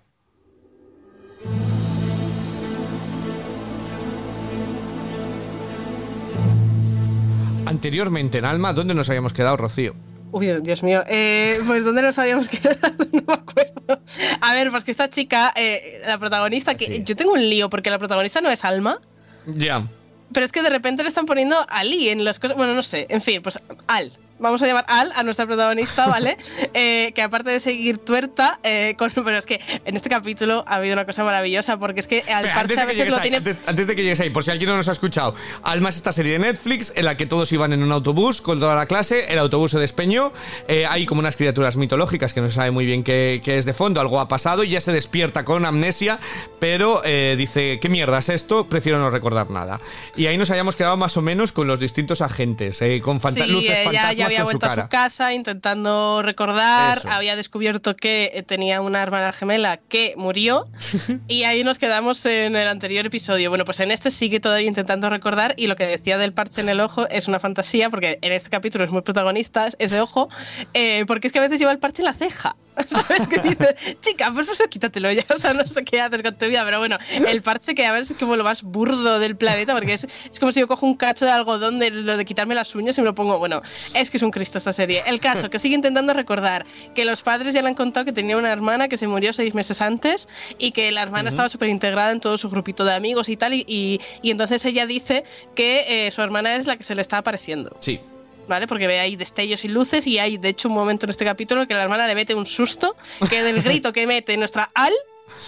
Anteriormente en Alma, ¿dónde nos habíamos quedado, Rocío? Uy, Dios mío. Eh, pues ¿dónde nos habíamos *laughs* quedado? No me acuerdo. A ver, pues que esta chica, eh, la protagonista, que yo tengo un lío porque la protagonista no es Alma. Ya. Pero es que de repente le están poniendo Ali en las cosas. Bueno, no sé. En fin, pues Al vamos a llamar Al, a nuestra protagonista, *laughs* ¿vale? Eh, que aparte de seguir tuerta, eh, con, pero es que en este capítulo ha habido una cosa maravillosa, porque es que al antes, de que llegues ahí, por si alguien no nos ha escuchado, Alma es esta serie de Netflix en la que todos iban en un autobús con toda la clase, el autobús se despeñó, eh, hay como unas criaturas mitológicas que no se sabe muy bien qué, qué, es de fondo, algo ha pasado y ya se despierta con amnesia, pero dice, ¿qué mierda es esto? Prefiero no recordar nada. Y ahí nos habíamos quedado más o menos con los distintos agentes, con luces fantasmas había vuelto a su casa intentando recordar, había descubierto que eh, tenía una hermana gemela que murió *laughs* y ahí nos quedamos en el anterior episodio. Bueno, pues en este sigue todavía intentando recordar y lo que decía del parche en el ojo es una fantasía porque en este capítulo es muy protagonista ese ojo, eh, porque es que a veces lleva el parche en la ceja. ¿Sabes qué dices? Chica, pues, pues quítatelo ya, *laughs* o sea, no sé qué haces con tu vida, pero bueno, el parche que a ver es como lo más burdo del planeta porque es, es como si yo cojo un cacho de algodón de lo de quitarme las uñas y me lo pongo, bueno, es que es un Cristo esta serie. El caso, que sigue intentando recordar que los padres ya le han contado que tenía una hermana que se murió seis meses antes y que la hermana estaba súper integrada en todo su grupito de amigos y tal, y, y, entonces ella dice que eh, su hermana es la que se le está apareciendo. Sí. ¿Vale? Porque ve ahí destellos y luces y hay de hecho un momento en este capítulo que la hermana le mete un susto, que del *laughs* grito que mete nuestra Al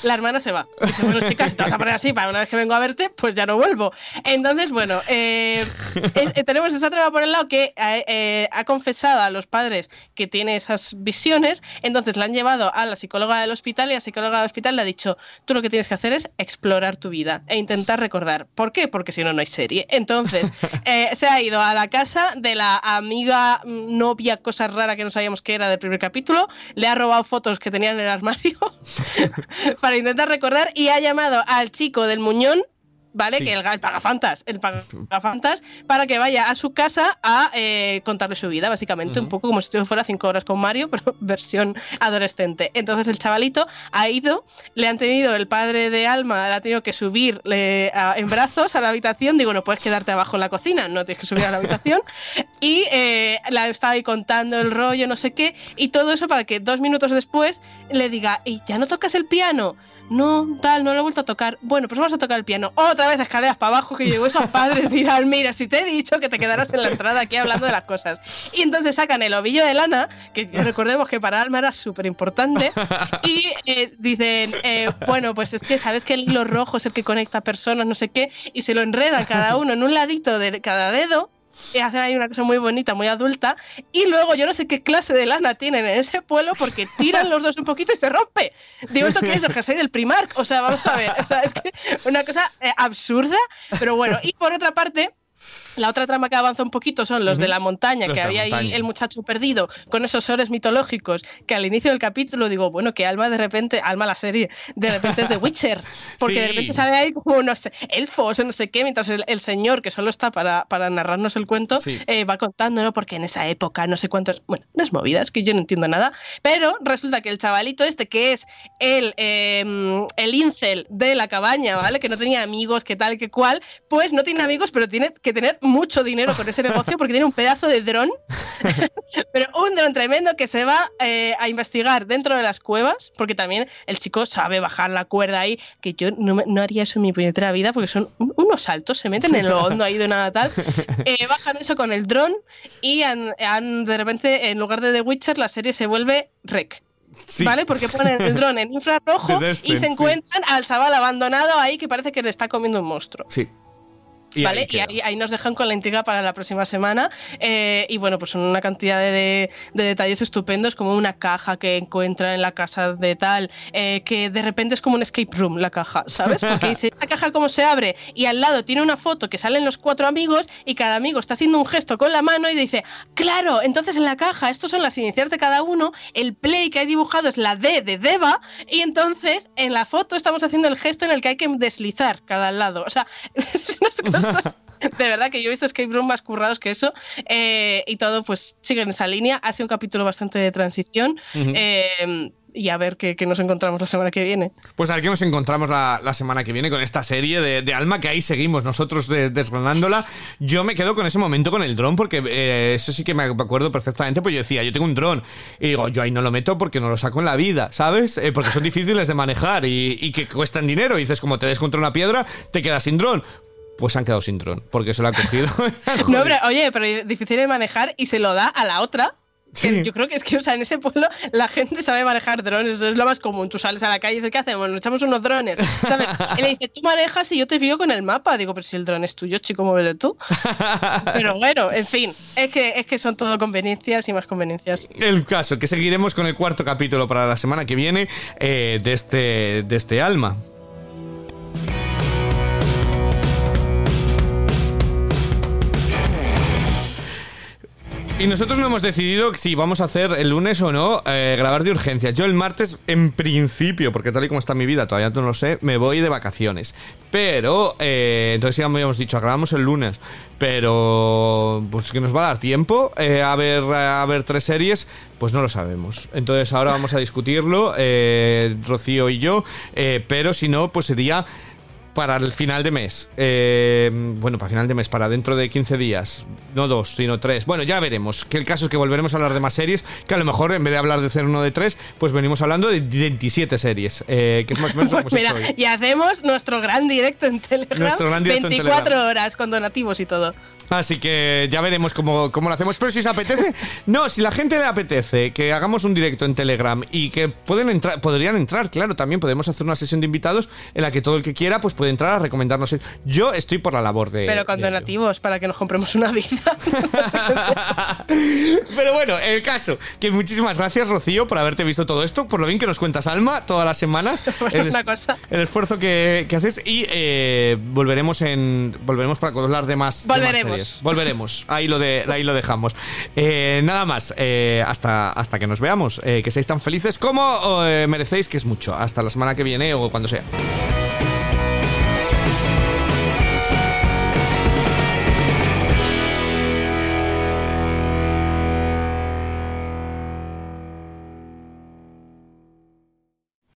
la hermana se va. dice, bueno, chicas, si te vas a poner así para una vez que vengo a verte, pues ya no vuelvo. Entonces, bueno, eh, eh, tenemos esa trama por el lado que eh, ha confesado a los padres que tiene esas visiones, entonces la han llevado a la psicóloga del hospital y la psicóloga del hospital le ha dicho, tú lo que tienes que hacer es explorar tu vida e intentar recordar. ¿Por qué? Porque si no, no hay serie. Entonces, se ha ido a la casa de la amiga, novia, cosa rara que no sabíamos que era del primer capítulo, le ha robado fotos que tenía en el armario para intentar recordar y ha llamado al chico del muñón ¿vale? Que el, el, pagafantas, el *laughs* pagafantas, para que vaya a su casa a eh, contarle su vida, básicamente, un poco como si fuera cinco horas con Mario, *laughs* pero versión adolescente. Entonces el chavalito ha ido, le han tenido, el padre de Alma le ha tenido que subir en brazos a la habitación, digo, no puedes quedarte abajo en la cocina, no tienes que subir a la habitación, *laughs* y eh, la estaba ahí contando el rollo, no sé qué, y todo eso para que dos minutos después le diga, ¿y ya no tocas el piano? No, tal, no lo he vuelto a tocar. Bueno, pues vamos a tocar el piano. Otra vez escaleras para abajo que llegó esos padres *laughs* dirán, mira, si te he dicho que te quedaras en la entrada aquí hablando de las cosas. Y entonces sacan el ovillo de lana, que *laughs* recordemos que para Alma era súper importante, y eh, dicen, eh, bueno, pues es que sabes que el hilo rojo es el que conecta personas, no sé qué, y se lo enredan cada uno en un ladito de cada dedo hacen ahí una cosa muy bonita, muy adulta, y luego yo no sé qué clase de lana tienen en ese pueblo porque tiran los dos un poquito y se rompe. Digo, ¿esto qué es? El jersey del Primark. O sea, vamos a ver, o sea, es que una cosa eh, absurda, pero bueno. Y por otra parte, la otra trama que avanza un poquito son los de la montaña, Los que había ahí el muchacho perdido con esos sobres mitológicos, que al inicio del capítulo digo, bueno, que Alma de repente, Alma la serie, de repente es de *laughs* Witcher, porque de repente sale ahí como, no sé, elfos, no sé qué, mientras el, el señor, que solo está para, para narrarnos el cuento, Sí. eh, va contando, ¿no? Porque en esa época, no sé cuántos, bueno, unas movidas que yo no entiendo nada, pero resulta que el chavalito este, que es el, eh, el incel de la cabaña, ¿vale? Que no tenía amigos, que tal, que cual, pues no tiene amigos, pero tiene que tener mucho dinero con ese negocio porque tiene un pedazo de dron, *laughs* pero un dron tremendo que se va eh, a investigar dentro de las cuevas, porque también el chico sabe bajar la cuerda ahí, que yo no, me- no haría eso en mi puñetera vida, porque son un- unos saltos, se meten en lo *laughs* hondo ahí de nada tal, eh, bajan eso con el dron y han- han- de repente, en lugar de The Witcher, la serie se vuelve rec. Sí. ¿Vale? Porque ponen el dron en *laughs* infrarrojo y se sí. encuentran al chaval abandonado ahí que parece que le está comiendo un monstruo. Sí. Y ¿Vale? ahí y ahí, ahí nos dejan con la intriga para la próxima semana. Eh, y bueno, pues son una cantidad de, de- de detalles estupendos, como una caja que encuentran en la casa de tal, eh, que de repente es como un escape room la caja, ¿sabes? Porque dice, *laughs* ¿esta caja cómo se abre? Y al lado tiene una foto que salen los cuatro amigos y cada amigo está haciendo un gesto con la mano y dice, claro, entonces en la caja, estos son las iniciales de cada uno, el play que hay dibujado es la D de Deva y entonces en la foto estamos haciendo el gesto en el que hay que deslizar cada lado. O sea, *laughs* es unas *laughs* de verdad que yo he visto escape room más currados que eso eh, y todo pues sigue en esa línea. Ha sido un capítulo bastante de transición eh, y a ver qué, qué nos encontramos la semana que viene. Pues a ver qué nos encontramos la, la semana que viene con esta serie de, de Alma, que ahí seguimos nosotros de- desgranándola. Yo me quedo con ese momento con el dron, porque eh, eso sí que me acuerdo perfectamente, pues yo decía, yo tengo un dron, y digo, yo ahí no lo meto porque no lo saco en la vida, ¿sabes? Eh, porque son difíciles de manejar y, y que cuestan dinero. Y dices, como te des contra una piedra, te quedas sin dron. Pues se han quedado sin dron, porque se lo ha cogido. *laughs* *laughs* No, pero, oye, pero es difícil de manejar y se lo da a la otra. Sí. Yo creo que es que, o sea, en ese pueblo la gente sabe manejar drones, eso es lo más común. Tú sales a la calle y dices, ¿qué hacemos? Nos echamos unos drones, ¿sabes? *laughs* Y le dice, tú manejas y yo te guío con el mapa. Digo, pero si el dron es tuyo, chico, muévelo tú. Pero bueno, en fin, es que, es que son todo conveniencias y más conveniencias. El caso, que seguiremos con el cuarto capítulo para la semana que viene eh, de, este, de este alma. Y nosotros no hemos decidido si vamos a hacer el lunes o no eh, grabar de urgencia. Yo el martes, en principio, porque tal y como está mi vida, todavía no lo sé, me voy de vacaciones. Pero, eh, entonces ya habíamos dicho, grabamos el lunes. Pero, pues que nos va a dar tiempo eh, a, ver, a ver tres series, pues no lo sabemos. Entonces ahora vamos a discutirlo, eh, Rocío y yo. pero si no, pues sería para el final de mes. Eh, bueno, para final de mes, para dentro de 15 días. No dos, sino tres. Bueno, ya veremos. Que el caso es que volveremos a hablar de más series. Que a lo mejor en vez de hablar de 01 de 3, pues venimos hablando de 27 series. eh, que es más o menos lo que hemos *laughs* mira, hecho hoy. y hacemos nuestro gran directo en Telegram. Nuestro gran directo en 24 Telegram. horas con donativos y todo. Así que ya veremos cómo, cómo lo hacemos. Pero si os apetece, *laughs* no, si la gente le apetece que hagamos un directo en Telegram y que pueden entrar, podrían entrar, claro, también podemos hacer una sesión de invitados en la que todo el que quiera pues puede entrar a recomendarnos. Yo estoy por la labor de. Pero con de donativos para que nos compremos una vida. *laughs* Pero bueno, el caso, que muchísimas gracias Rocío por haberte visto todo esto, por lo bien que nos cuentas Alma todas las semanas, *laughs* Bueno, el, una cosa. el esfuerzo que, que haces y eh, volveremos en volveremos para hablar de más, de más Volveremos. ahí lo de ahí lo dejamos. Eh, nada más, eh, hasta hasta que nos veamos, eh, que seáis tan felices como merecéis, que es mucho. Hasta la semana que viene o cuando sea.